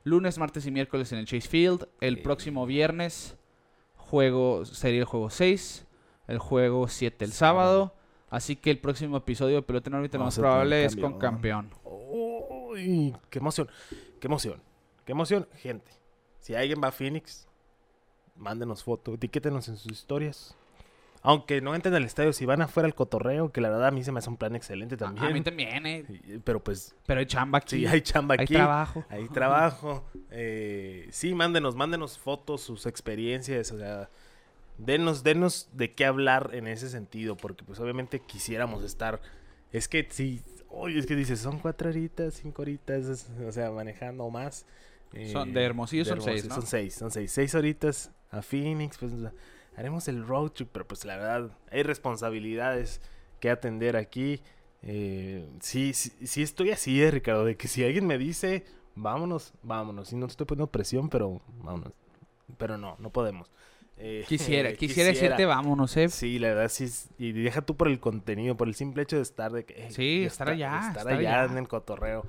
Speaker 2: Lunes, martes y miércoles en el Chase Field. El próximo viernes juego sería el juego 6. El juego 7 el sábado. Así que el próximo episodio de Pelota en órbita lo más probable es con
Speaker 3: campeón. Uy, qué emoción. Qué emoción. Qué emoción, gente. Si alguien va a Phoenix, mándenos foto, etiquétenos en sus historias. Aunque no entren al estadio, si van afuera al cotorreo, que la verdad a mí se me hace un plan excelente también.
Speaker 2: A mí también, eh.
Speaker 3: Pero pues,
Speaker 2: Pero hay chamba aquí.
Speaker 3: sí, hay chamba
Speaker 2: hay
Speaker 3: aquí.
Speaker 2: trabajo.
Speaker 3: Hay trabajo. Eh, sí, mándenos, mándenos fotos, sus experiencias, o sea, denos, denos de qué hablar en ese sentido, porque pues obviamente quisiéramos estar, es que sí, oye, es que dices, son cuatro horitas, cinco horitas, o sea, manejando más. eh,
Speaker 2: Son- de Hermosillo son seis, ¿no?
Speaker 3: Son seis, son seis, seis horitas a Phoenix, pues haremos el road trip, pero pues la verdad, hay responsabilidades que atender aquí. Eh, sí, sí, sí estoy así, eh, Ricardo, de que si alguien me dice, vámonos, vámonos. Y no te estoy poniendo presión, pero vámonos. Pero no, no podemos. Eh,
Speaker 2: Quisiera, quisiera decirte, vámonos, eh.
Speaker 3: Sí, la verdad sí. Y deja tú por el contenido, por el simple hecho de estar de que... eh,
Speaker 2: Sí,
Speaker 3: de
Speaker 2: estar allá,
Speaker 3: Estar
Speaker 2: estar
Speaker 3: allá
Speaker 2: allá.
Speaker 3: en el cotorreo.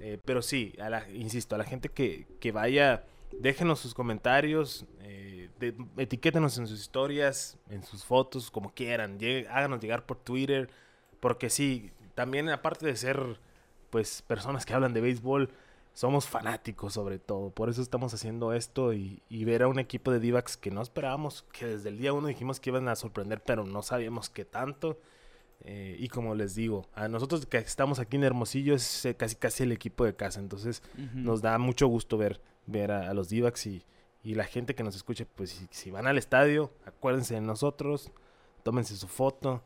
Speaker 3: Eh, pero sí, a la, insisto, a la gente que, que vaya, déjenos sus comentarios, eh, de- etiquétenos en sus historias, en sus fotos, como quieran. háganos llegar por Twitter. Porque sí, también aparte de ser pues personas que hablan de béisbol somos fanáticos sobre todo. Por eso estamos haciendo esto y, y ver a un equipo de Divax que no esperábamos, que desde el día uno dijimos que iban a sorprender, pero no sabíamos qué tanto. Eh, y como les digo, a nosotros que estamos aquí en Hermosillo es eh, casi casi el equipo de casa. Entonces nos da mucho gusto ver, ver a, a los Divax y, y la gente que nos escuche, pues si, si van al estadio, acuérdense de nosotros, tómense su foto.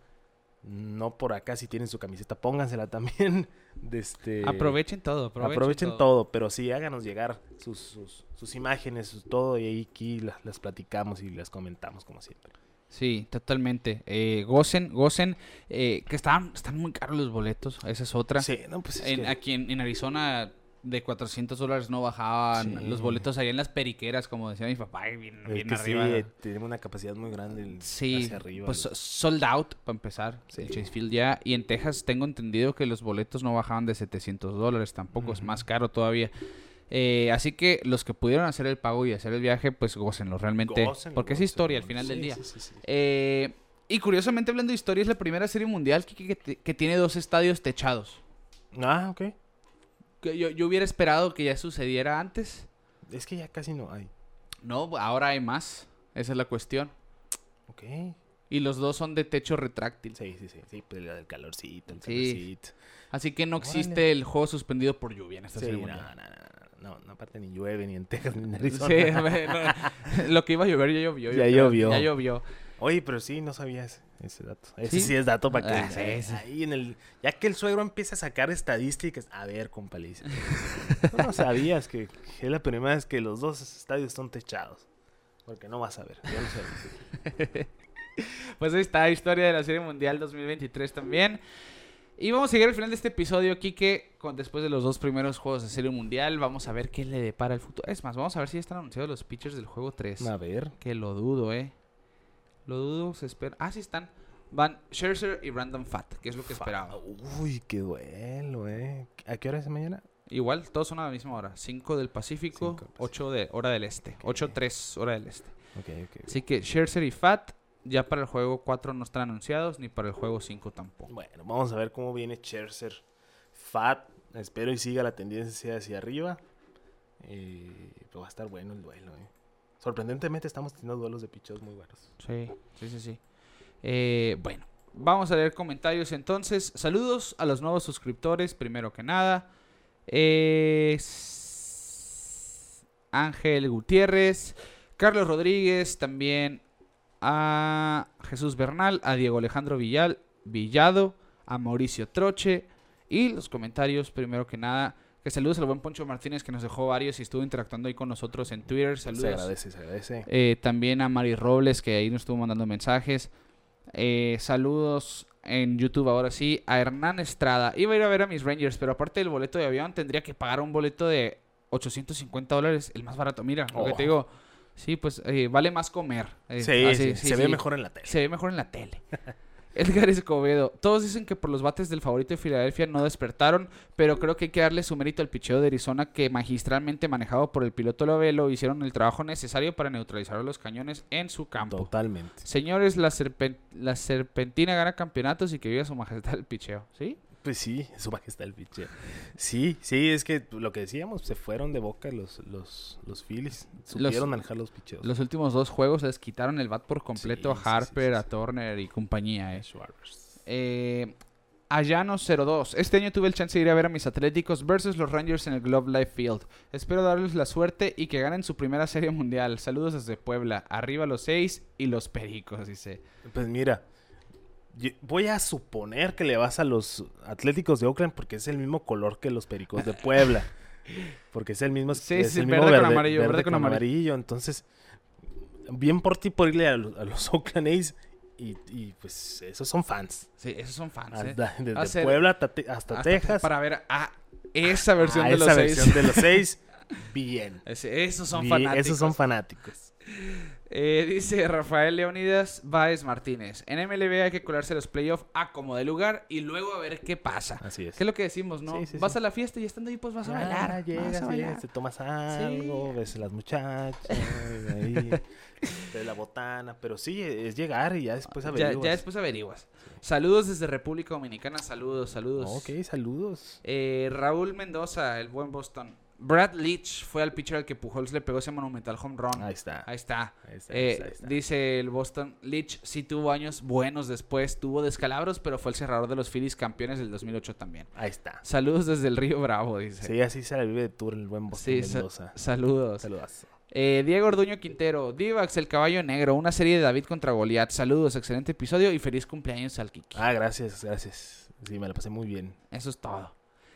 Speaker 3: No por acá, si tienen su camiseta, póngansela también. De este,
Speaker 2: Aprovechen todo, aprovechen,
Speaker 3: Aprovechen, todo. pero sí, háganos llegar sus, sus, sus imágenes, sus todo, y ahí aquí las, las platicamos y las comentamos como siempre.
Speaker 2: Sí, totalmente. Eh, gocen, gocen. eh, que están, están muy caros los boletos. Esa es otra.
Speaker 3: Sí, no, pues es
Speaker 2: En-
Speaker 3: que-
Speaker 2: Aquí en, en Arizona de 400 dólares no bajaban
Speaker 3: Sí.
Speaker 2: los boletos allá en las periqueras, como decía mi papá, y bien,
Speaker 3: es
Speaker 2: bien
Speaker 3: que
Speaker 2: arriba.
Speaker 3: sí, tenemos una capacidad muy grande el-
Speaker 2: Sí,
Speaker 3: hacia arriba.
Speaker 2: pues
Speaker 3: los-
Speaker 2: sold out para empezar.
Speaker 3: Sí.
Speaker 2: El Chase Field ya. Y en Texas tengo entendido que los boletos no bajaban de 700 dólares tampoco, es más caro todavía. Eh, así que los que pudieron hacer el pago y hacer el viaje, pues gócenlo realmente.
Speaker 3: Gócenlo,
Speaker 2: porque es
Speaker 3: gócenlo.
Speaker 2: historia al final del día. Eh, y curiosamente hablando de historia, es la primera serie mundial que- que- que tiene dos estadios techados.
Speaker 3: Ah, ok.
Speaker 2: Yo, yo hubiera esperado que ya sucediera antes.
Speaker 3: Es que ya casi no hay.
Speaker 2: No, ahora hay más. Esa es la cuestión.
Speaker 3: Ok.
Speaker 2: Y los dos son de techo retráctil.
Speaker 3: Sí, sí, sí. Sí, pues la del calorcito, el
Speaker 2: Sí.
Speaker 3: calorcito.
Speaker 2: Así que no existe el juego suspendido por lluvia en esta
Speaker 3: Sí, no, no, no, no, no, no, aparte ni llueve, ni en Texas, ni en Arizona.
Speaker 2: Sí, bueno, lo que iba a llover ya llovió.
Speaker 3: Ya
Speaker 2: creo.
Speaker 3: llovió.
Speaker 2: Ya llovió.
Speaker 3: Oye, pero sí, no sabía ese, dato. Ese
Speaker 2: ¿Sí?
Speaker 3: sí, es dato para que
Speaker 2: Ah,
Speaker 3: eh,
Speaker 2: sí.
Speaker 3: ahí en el ya que el suegro empieza a sacar estadísticas, a ver, compa, le dice. Tú no sabías que, que es la primera vez que los dos estadios son techados. Porque no vas a ver, yo no sé.
Speaker 2: Pues ahí está, historia de la Serie Mundial 2023 también. Y vamos a seguir al final de este episodio, Kike, con, después de los dos primeros juegos de Serie Mundial. Vamos a ver qué le depara el futuro. Es más, vamos a ver si ya están anunciados los pitchers del juego 3.
Speaker 3: A ver.
Speaker 2: Que lo dudo, eh. Lo dudo, se espera. Ah, sí están. Van Scherzer y Brandon Fat, que es lo que esperaba.
Speaker 3: Uy, qué duelo, eh. ¿A qué hora es mañana?
Speaker 2: Igual, todos son a la misma hora. 5 del Pacífico,
Speaker 3: Cinco del
Speaker 2: 8 de hora del Este.
Speaker 3: Ok.
Speaker 2: 8-3 hora del Este.
Speaker 3: Ok, ok.
Speaker 2: Así que Scherzer y Fat ya para el juego 4 no están anunciados, ni para el juego 5 tampoco.
Speaker 3: Bueno, vamos a ver cómo viene Scherzer. Fat, espero y siga la tendencia hacia arriba. Eh, pero va a estar bueno el duelo, eh. Sorprendentemente estamos teniendo duelos de pichos muy buenos.
Speaker 2: Sí, sí, sí, sí. Eh, bueno, vamos a leer comentarios entonces. Saludos a los nuevos suscriptores, primero que nada. Ángel Gutiérrez, Carlos Rodríguez, también a Jesús Bernal, a Diego Alejandro Villal, Villado, a Mauricio Troche. Y los comentarios, primero que nada. Que saludos al buen Poncho Martínez que nos dejó varios y estuvo interactuando ahí con nosotros en Twitter. Saludos.
Speaker 3: Se agradece, se agradece.
Speaker 2: Eh, también a Mari Robles, que ahí nos estuvo mandando mensajes. Eh, saludos en YouTube ahora sí. A Hernán Estrada. Iba a ir a ver a mis Rangers, pero aparte del boleto de avión, tendría que pagar un boleto de 850 dólares, el más barato. Mira, lo que
Speaker 3: Oh.
Speaker 2: te digo. Sí, pues eh, vale más comer. Eh,
Speaker 3: Sí,
Speaker 2: así,
Speaker 3: sí, se ve mejor en la tele.
Speaker 2: Se ve mejor en la tele. Edgar Escobedo. Todos dicen que por los bates del favorito de Filadelfia no despertaron, pero creo que hay que darle su mérito al picheo de Arizona que magistralmente manejado por el piloto Lovelo hicieron el trabajo necesario para neutralizar a los cañones en su campo.
Speaker 3: Totalmente.
Speaker 2: Señores, la, serpen- la serpentina gana campeonatos y que viva su majestad el picheo, ¿sí?
Speaker 3: Pues sí, su majestad el picheo. Sí, sí, es que lo que decíamos, se fueron de boca los, los, los Phillies. Supieron manejar los picheos.
Speaker 2: Los últimos dos juegos les quitaron el bat por completo
Speaker 3: Sí,
Speaker 2: a Harper,
Speaker 3: sí,
Speaker 2: a. Turner y compañía, eh. Eh, Ayano02. Este año tuve el chance de ir a ver a mis Atléticos versus los Rangers en el Globe Life Field. Espero darles la suerte y que ganen su primera serie mundial. Saludos desde Puebla. Arriba los seis y los pericos, dice.
Speaker 3: Pues mira, voy a suponer que le vas a los Atléticos de Oakland porque es el mismo color que los Pericos de Puebla. Porque es el mismo,
Speaker 2: Sí,
Speaker 3: es
Speaker 2: sí,
Speaker 3: el
Speaker 2: verde
Speaker 3: mismo
Speaker 2: con amarillo, verde con
Speaker 3: amarillo. Entonces, bien por ti por irle a los, a los Oakland A's. Y, y, pues esos son fans.
Speaker 2: Sí, esos son fans. ¿eh?
Speaker 3: Desde
Speaker 2: ser-
Speaker 3: Puebla hasta, hasta Texas.
Speaker 2: Para ver a esa versión
Speaker 3: a
Speaker 2: de
Speaker 3: esa
Speaker 2: los
Speaker 3: versión
Speaker 2: seis.
Speaker 3: de los seis. Bien.
Speaker 2: Esos son
Speaker 3: Bien,
Speaker 2: fanáticos.
Speaker 3: Esos son fanáticos.
Speaker 2: Eh, dice Rafael Leonidas Baez Martínez. En MLB hay que colarse los playoffs a como de lugar y luego a ver qué pasa.
Speaker 3: Así es.
Speaker 2: ¿Qué es lo que decimos, no?
Speaker 3: Sí, sí,
Speaker 2: vas
Speaker 3: sí.
Speaker 2: a la fiesta y estando ahí, pues vas a
Speaker 3: Ah,
Speaker 2: bailar. vas
Speaker 3: llegas,
Speaker 2: a bailar.
Speaker 3: llegas, te tomas algo, ves las muchachas, ahí, ves la botana, pero sí, es llegar y ya después
Speaker 2: Ya,
Speaker 3: averiguas.
Speaker 2: ya después averiguas. Saludos desde República Dominicana. Saludos, saludos.
Speaker 3: Ok, saludos.
Speaker 2: Eh, Raúl Mendoza, el buen Boston. Brad Leach fue al pitcher al que Pujols le pegó ese monumental home run.
Speaker 3: Ahí está.
Speaker 2: Ahí está.
Speaker 3: Ahí está, ahí
Speaker 2: Eh,
Speaker 3: ahí está.
Speaker 2: Dice el Boston, Leach sí tuvo años buenos después, tuvo descalabros, pero fue el cerrador de los Phillies campeones del 2008 también.
Speaker 3: Ahí está.
Speaker 2: Saludos desde el Río Bravo, dice.
Speaker 3: Sí, así se la vive de tour el buen Boston
Speaker 2: Sí, sa-
Speaker 3: Mendoza.
Speaker 2: saludos.
Speaker 3: Saludos.
Speaker 2: Eh, Diego Orduño Quintero, Divax, el caballo negro, una serie de David contra Goliat. Saludos, excelente episodio y feliz cumpleaños al Kiki.
Speaker 3: Ah, gracias, gracias. Sí, me la pasé muy bien.
Speaker 2: Eso es todo.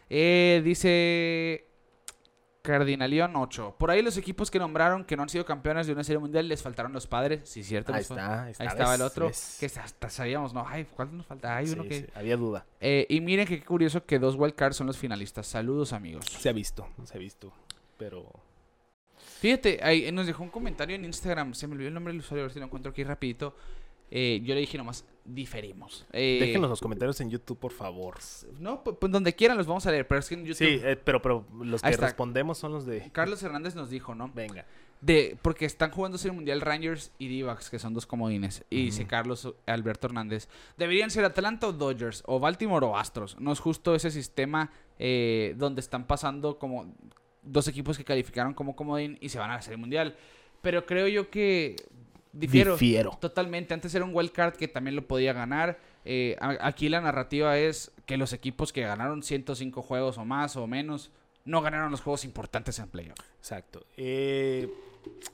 Speaker 2: Eh, dice Cardinalión 8. Por ahí los equipos que nombraron que no han sido campeones de una serie mundial les faltaron los padres. Sí, cierto.
Speaker 3: Ahí está, ahí está.
Speaker 2: Ahí estaba el otro.
Speaker 3: ¿ves?
Speaker 2: Que hasta sabíamos, ¿no? Ay, ¿cuál nos falta? Hay uno que...
Speaker 3: sí, había duda.
Speaker 2: Eh, y miren que qué curioso que dos wildcards son los finalistas. Saludos, amigos.
Speaker 3: Se ha visto, se ha visto. Pero
Speaker 2: Fíjate, ahí nos dejó un comentario en Instagram. Se me olvidó el nombre del usuario, a ver si lo encuentro aquí rapidito. Eh, yo le dije nomás, diferimos. Eh,
Speaker 3: déjenos los comentarios en YouTube, por favor.
Speaker 2: No, pues, pues donde quieran los vamos a leer, pero es que en YouTube...
Speaker 3: Sí, eh, pero, pero los que respondemos son los de.
Speaker 2: Carlos Hernández nos dijo, ¿no?
Speaker 3: Venga.
Speaker 2: De, porque están jugando Serie Mundial Rangers y Divax, que son dos comodines. Y dice
Speaker 3: Ujú.
Speaker 2: Carlos Alberto Hernández. Deberían ser Atlanta o Dodgers, o Baltimore o Astros. No es justo ese sistema eh, donde están pasando como dos equipos que calificaron como comodín y se van a la Serie Mundial. Pero creo yo que difiero.
Speaker 3: Difiero.
Speaker 2: Totalmente. Antes era un wild card que también lo podía ganar. Eh, aquí la narrativa es que los equipos que ganaron 105 juegos o más o menos no ganaron los juegos importantes en playoff.
Speaker 3: Exacto. Eh,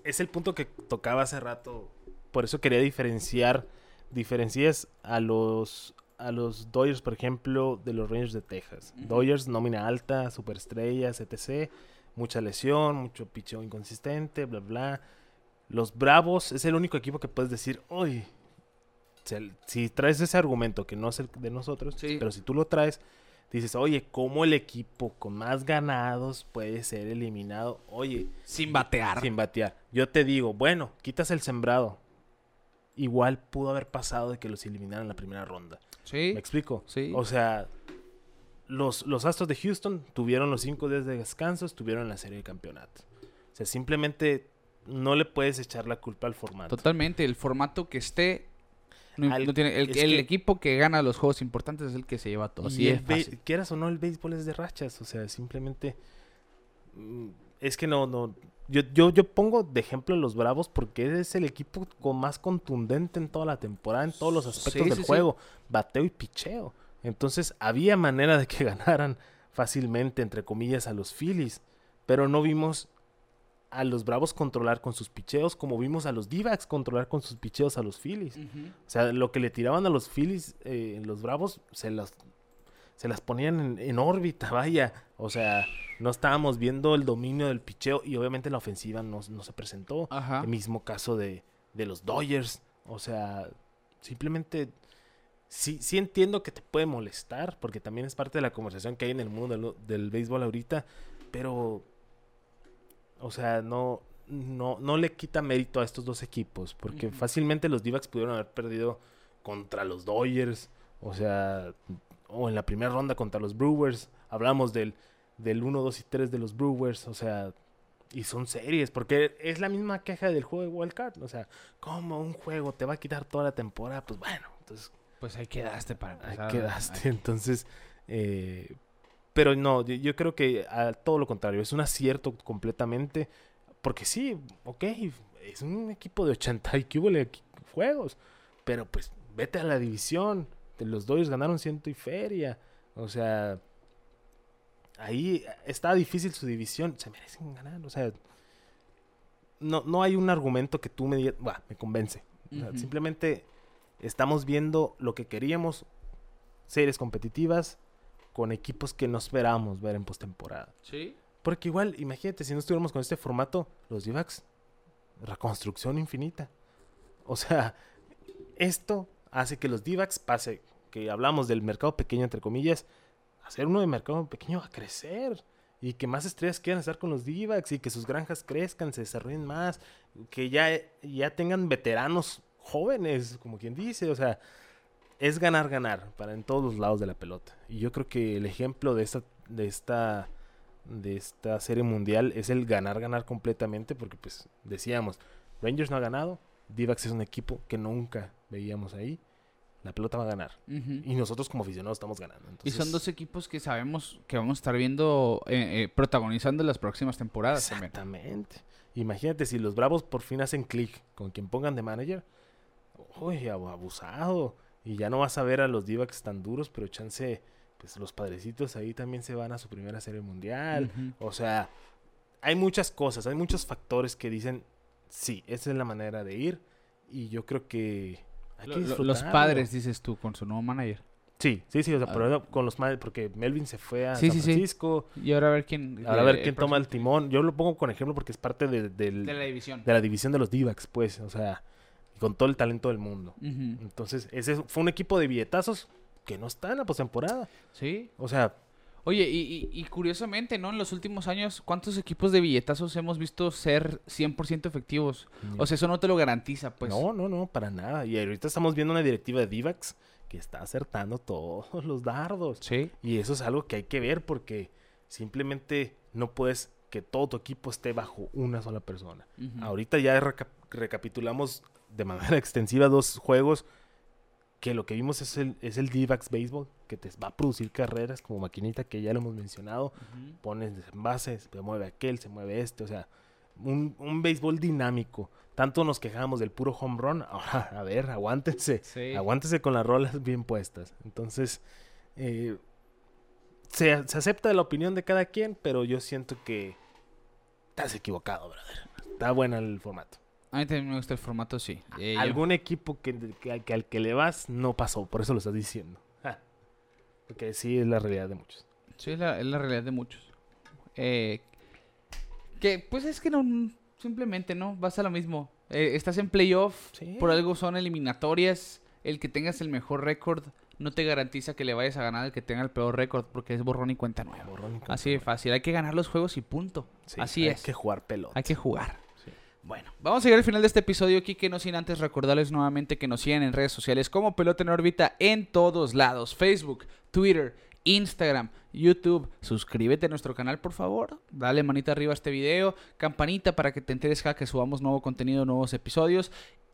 Speaker 3: es el punto que tocaba hace rato. Por eso quería diferenciar. Diferencias a los a los Dodgers, por ejemplo, de los Rangers de Texas.
Speaker 2: Ujú.
Speaker 3: Dodgers, nómina alta, superestrellas, etc. Mucha lesión, mucho picheo inconsistente, bla, bla. Los Bravos es el único equipo que puedes decir, uy, si traes ese argumento que no es el de nosotros,
Speaker 2: Sí.
Speaker 3: pero si tú lo traes, dices, oye, ¿cómo el equipo con más ganados puede ser eliminado? Oye,
Speaker 2: Sin batear.
Speaker 3: sin batear. Yo te digo, bueno, quitas el sembrado. Igual pudo haber pasado de que los eliminaran en la primera ronda.
Speaker 2: Sí.
Speaker 3: ¿Me explico?
Speaker 2: Sí.
Speaker 3: O sea, los, los Astros de Houston tuvieron los cinco días de descanso, estuvieron en la serie de campeonato. O sea, simplemente no le puedes echar la culpa al formato.
Speaker 2: Totalmente. El formato que esté. No,
Speaker 3: Al-
Speaker 2: no tiene, el,
Speaker 3: es
Speaker 2: el
Speaker 3: que-
Speaker 2: equipo que gana los juegos importantes es el que se lleva todo. Así
Speaker 3: Y
Speaker 2: es fácil.
Speaker 3: quieras o no, el béisbol es de rachas. O sea, simplemente. mm, Es que no, no. Yo, yo, yo pongo de ejemplo a los Bravos porque es el equipo con más contundente en toda la temporada, en todos los aspectos
Speaker 2: Sí,
Speaker 3: del
Speaker 2: sí, sí.
Speaker 3: juego. Bateo y picheo. Entonces, había manera de que ganaran fácilmente, entre comillas, a los Phillies. Pero no vimos a los Bravos controlar con sus picheos como vimos a los D-backs controlar con sus picheos a los Phillies. O sea, lo que le tiraban a los Phillies, eh, los Bravos, se las, se las ponían en, en órbita, vaya. O sea, no estábamos viendo el dominio del picheo y obviamente la ofensiva no, no se presentó.
Speaker 2: Ajá.
Speaker 3: El mismo caso de, de los Dodgers. O sea, simplemente sí, sí entiendo que te puede molestar, porque también es parte de la conversación que hay en el mundo del, del béisbol ahorita, pero, o sea, no, no, no le quita mérito a estos dos equipos, porque fácilmente los d pudieron haber perdido contra los Dodgers, o sea, o en la primera ronda contra los Brewers, hablamos del, del 1, 2 y 3 de los Brewers, o sea, y son series, porque es la misma queja del juego de Wild Card. O sea, como un juego te va a quitar toda la temporada, pues bueno, entonces
Speaker 2: Pues ahí quedaste para
Speaker 3: ahí
Speaker 2: empezar.
Speaker 3: quedaste. Entonces, eh, pero no, yo, yo creo que a todo lo contrario, es un acierto completamente, porque sí, ok, es un equipo de 80 y que juegos, pero pues vete a la división, los Dodgers ganaron ciento y feria, o sea, ahí está difícil su división, se merecen ganar, o sea, no, no hay un argumento que tú me digas, "Buah, me convence. O sea,
Speaker 2: Ujú.
Speaker 3: Simplemente estamos viendo lo que queríamos, series competitivas con equipos que no esperábamos ver en postemporada.
Speaker 2: Sí.
Speaker 3: Porque igual, imagínate, si no estuviéramos con este formato, los D-backs, reconstrucción infinita. O sea, esto hace que los D-backs pase, que hablamos del mercado pequeño, entre comillas, hacer uno de mercado pequeño a crecer. y que más estrellas quieran estar con los d y que sus granjas crezcan, se desarrollen más, que ya, ya tengan veteranos jóvenes, como quien dice, o sea, es ganar, ganar para en todos los lados de la pelota. Y yo creo que el ejemplo de esta, de esta, de esta serie mundial es el ganar, ganar completamente, porque pues decíamos, Rangers no ha ganado, Divax es un equipo que nunca veíamos ahí. La pelota va a ganar. Y nosotros como aficionados estamos ganando.
Speaker 2: Y son dos equipos que sabemos que vamos a estar viendo, eh, eh, protagonizando las próximas temporadas.
Speaker 3: Exactamente. Imagínate si los Bravos por fin hacen clic con quien pongan de manager. Uy, abusado. Y ya no vas a ver a los Divax tan duros, pero chance, pues los padrecitos ahí también se van a su primera serie mundial. O sea, hay muchas cosas, hay muchos factores que dicen, sí, esa es la manera de ir. Y yo creo que
Speaker 2: hay que Los padres, dices tú, con su nuevo manager.
Speaker 3: Sí, sí, sí, o sea, ah. con los madres, porque Melvin se fue a San Francisco.
Speaker 2: Y ahora a ver quién.
Speaker 3: Ahora a ver quién toma el timón. Yo lo pongo con ejemplo porque es parte de,
Speaker 2: de la división.
Speaker 3: De la división de los Divacs, pues, o sea, con todo el talento del mundo. Entonces, ese fue un equipo de billetazos que no está en la postemporada.
Speaker 2: Sí.
Speaker 3: O sea,
Speaker 2: Oye, y, curiosamente, ¿no? En los últimos años, ¿cuántos equipos de billetazos hemos visto ser 100% efectivos? O sea, eso no te lo garantiza, pues.
Speaker 3: No, no, no, para nada. Y ahorita estamos viendo una directiva de Divax que está acertando todos los dardos.
Speaker 2: Sí.
Speaker 3: Y eso es algo que hay que ver porque simplemente no puedes que todo tu equipo esté bajo una sola persona. Ahorita ya recapitulamos de manera extensiva dos juegos que lo que vimos es el, es el D-Backs Baseball, que te va a producir carreras como maquinita que ya lo hemos mencionado. Pones envases, se mueve aquel, se mueve este, o sea, un, un béisbol dinámico. Tanto nos quejábamos del puro home run, ahora, a ver, aguántense, aguántense con las rolas bien puestas. Entonces, eh, se, se acepta la opinión de cada quien, pero yo siento que estás equivocado, brother. Está bueno el formato.
Speaker 2: A mí también me gusta el formato, sí.
Speaker 3: Eh, Algún equipo que, al que le vas no pasó, por eso lo estás diciendo. Porque sí es la realidad de muchos.
Speaker 2: Sí, es la, realidad de muchos. Eh, que pues es que no, simplemente no, vas a lo mismo. Eh, estás en playoff, por algo son eliminatorias. El que tengas el mejor récord no te garantiza que le vayas a ganar el que tenga el peor récord, porque es borrón y cuenta nueva. Así de fácil. Hay que ganar los juegos y punto. Así es.
Speaker 3: Hay que jugar pelota.
Speaker 2: Hay que jugar. Bueno, vamos a llegar al final de este episodio, que no sin antes recordarles nuevamente que nos sigan en redes sociales como Pelota en órbita en todos lados. Facebook, Twitter, Instagram, YouTube. Suscríbete a nuestro canal, por favor. Dale manita arriba a este video. Campanita para que te enteres cada que subamos nuevo contenido, nuevos episodios.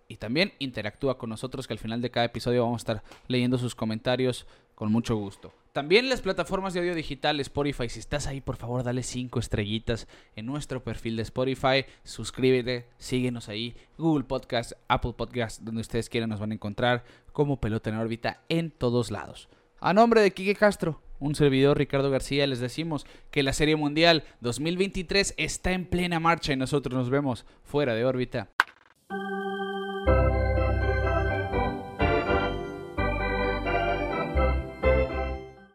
Speaker 2: Y también interactúa con nosotros que al final de cada episodio vamos a estar leyendo sus comentarios con mucho gusto. También las plataformas de audio digital, Spotify. Si estás ahí, por favor, dale cinco estrellitas en nuestro perfil de Spotify. Suscríbete, síguenos ahí. Google Podcast, Apple Podcast, donde ustedes quieran nos van a encontrar como Pelota en órbita en todos lados. A nombre de Quique Castro, un servidor Ricardo García, les decimos que la Serie Mundial 2023 está en plena marcha y nosotros nos vemos fuera de órbita.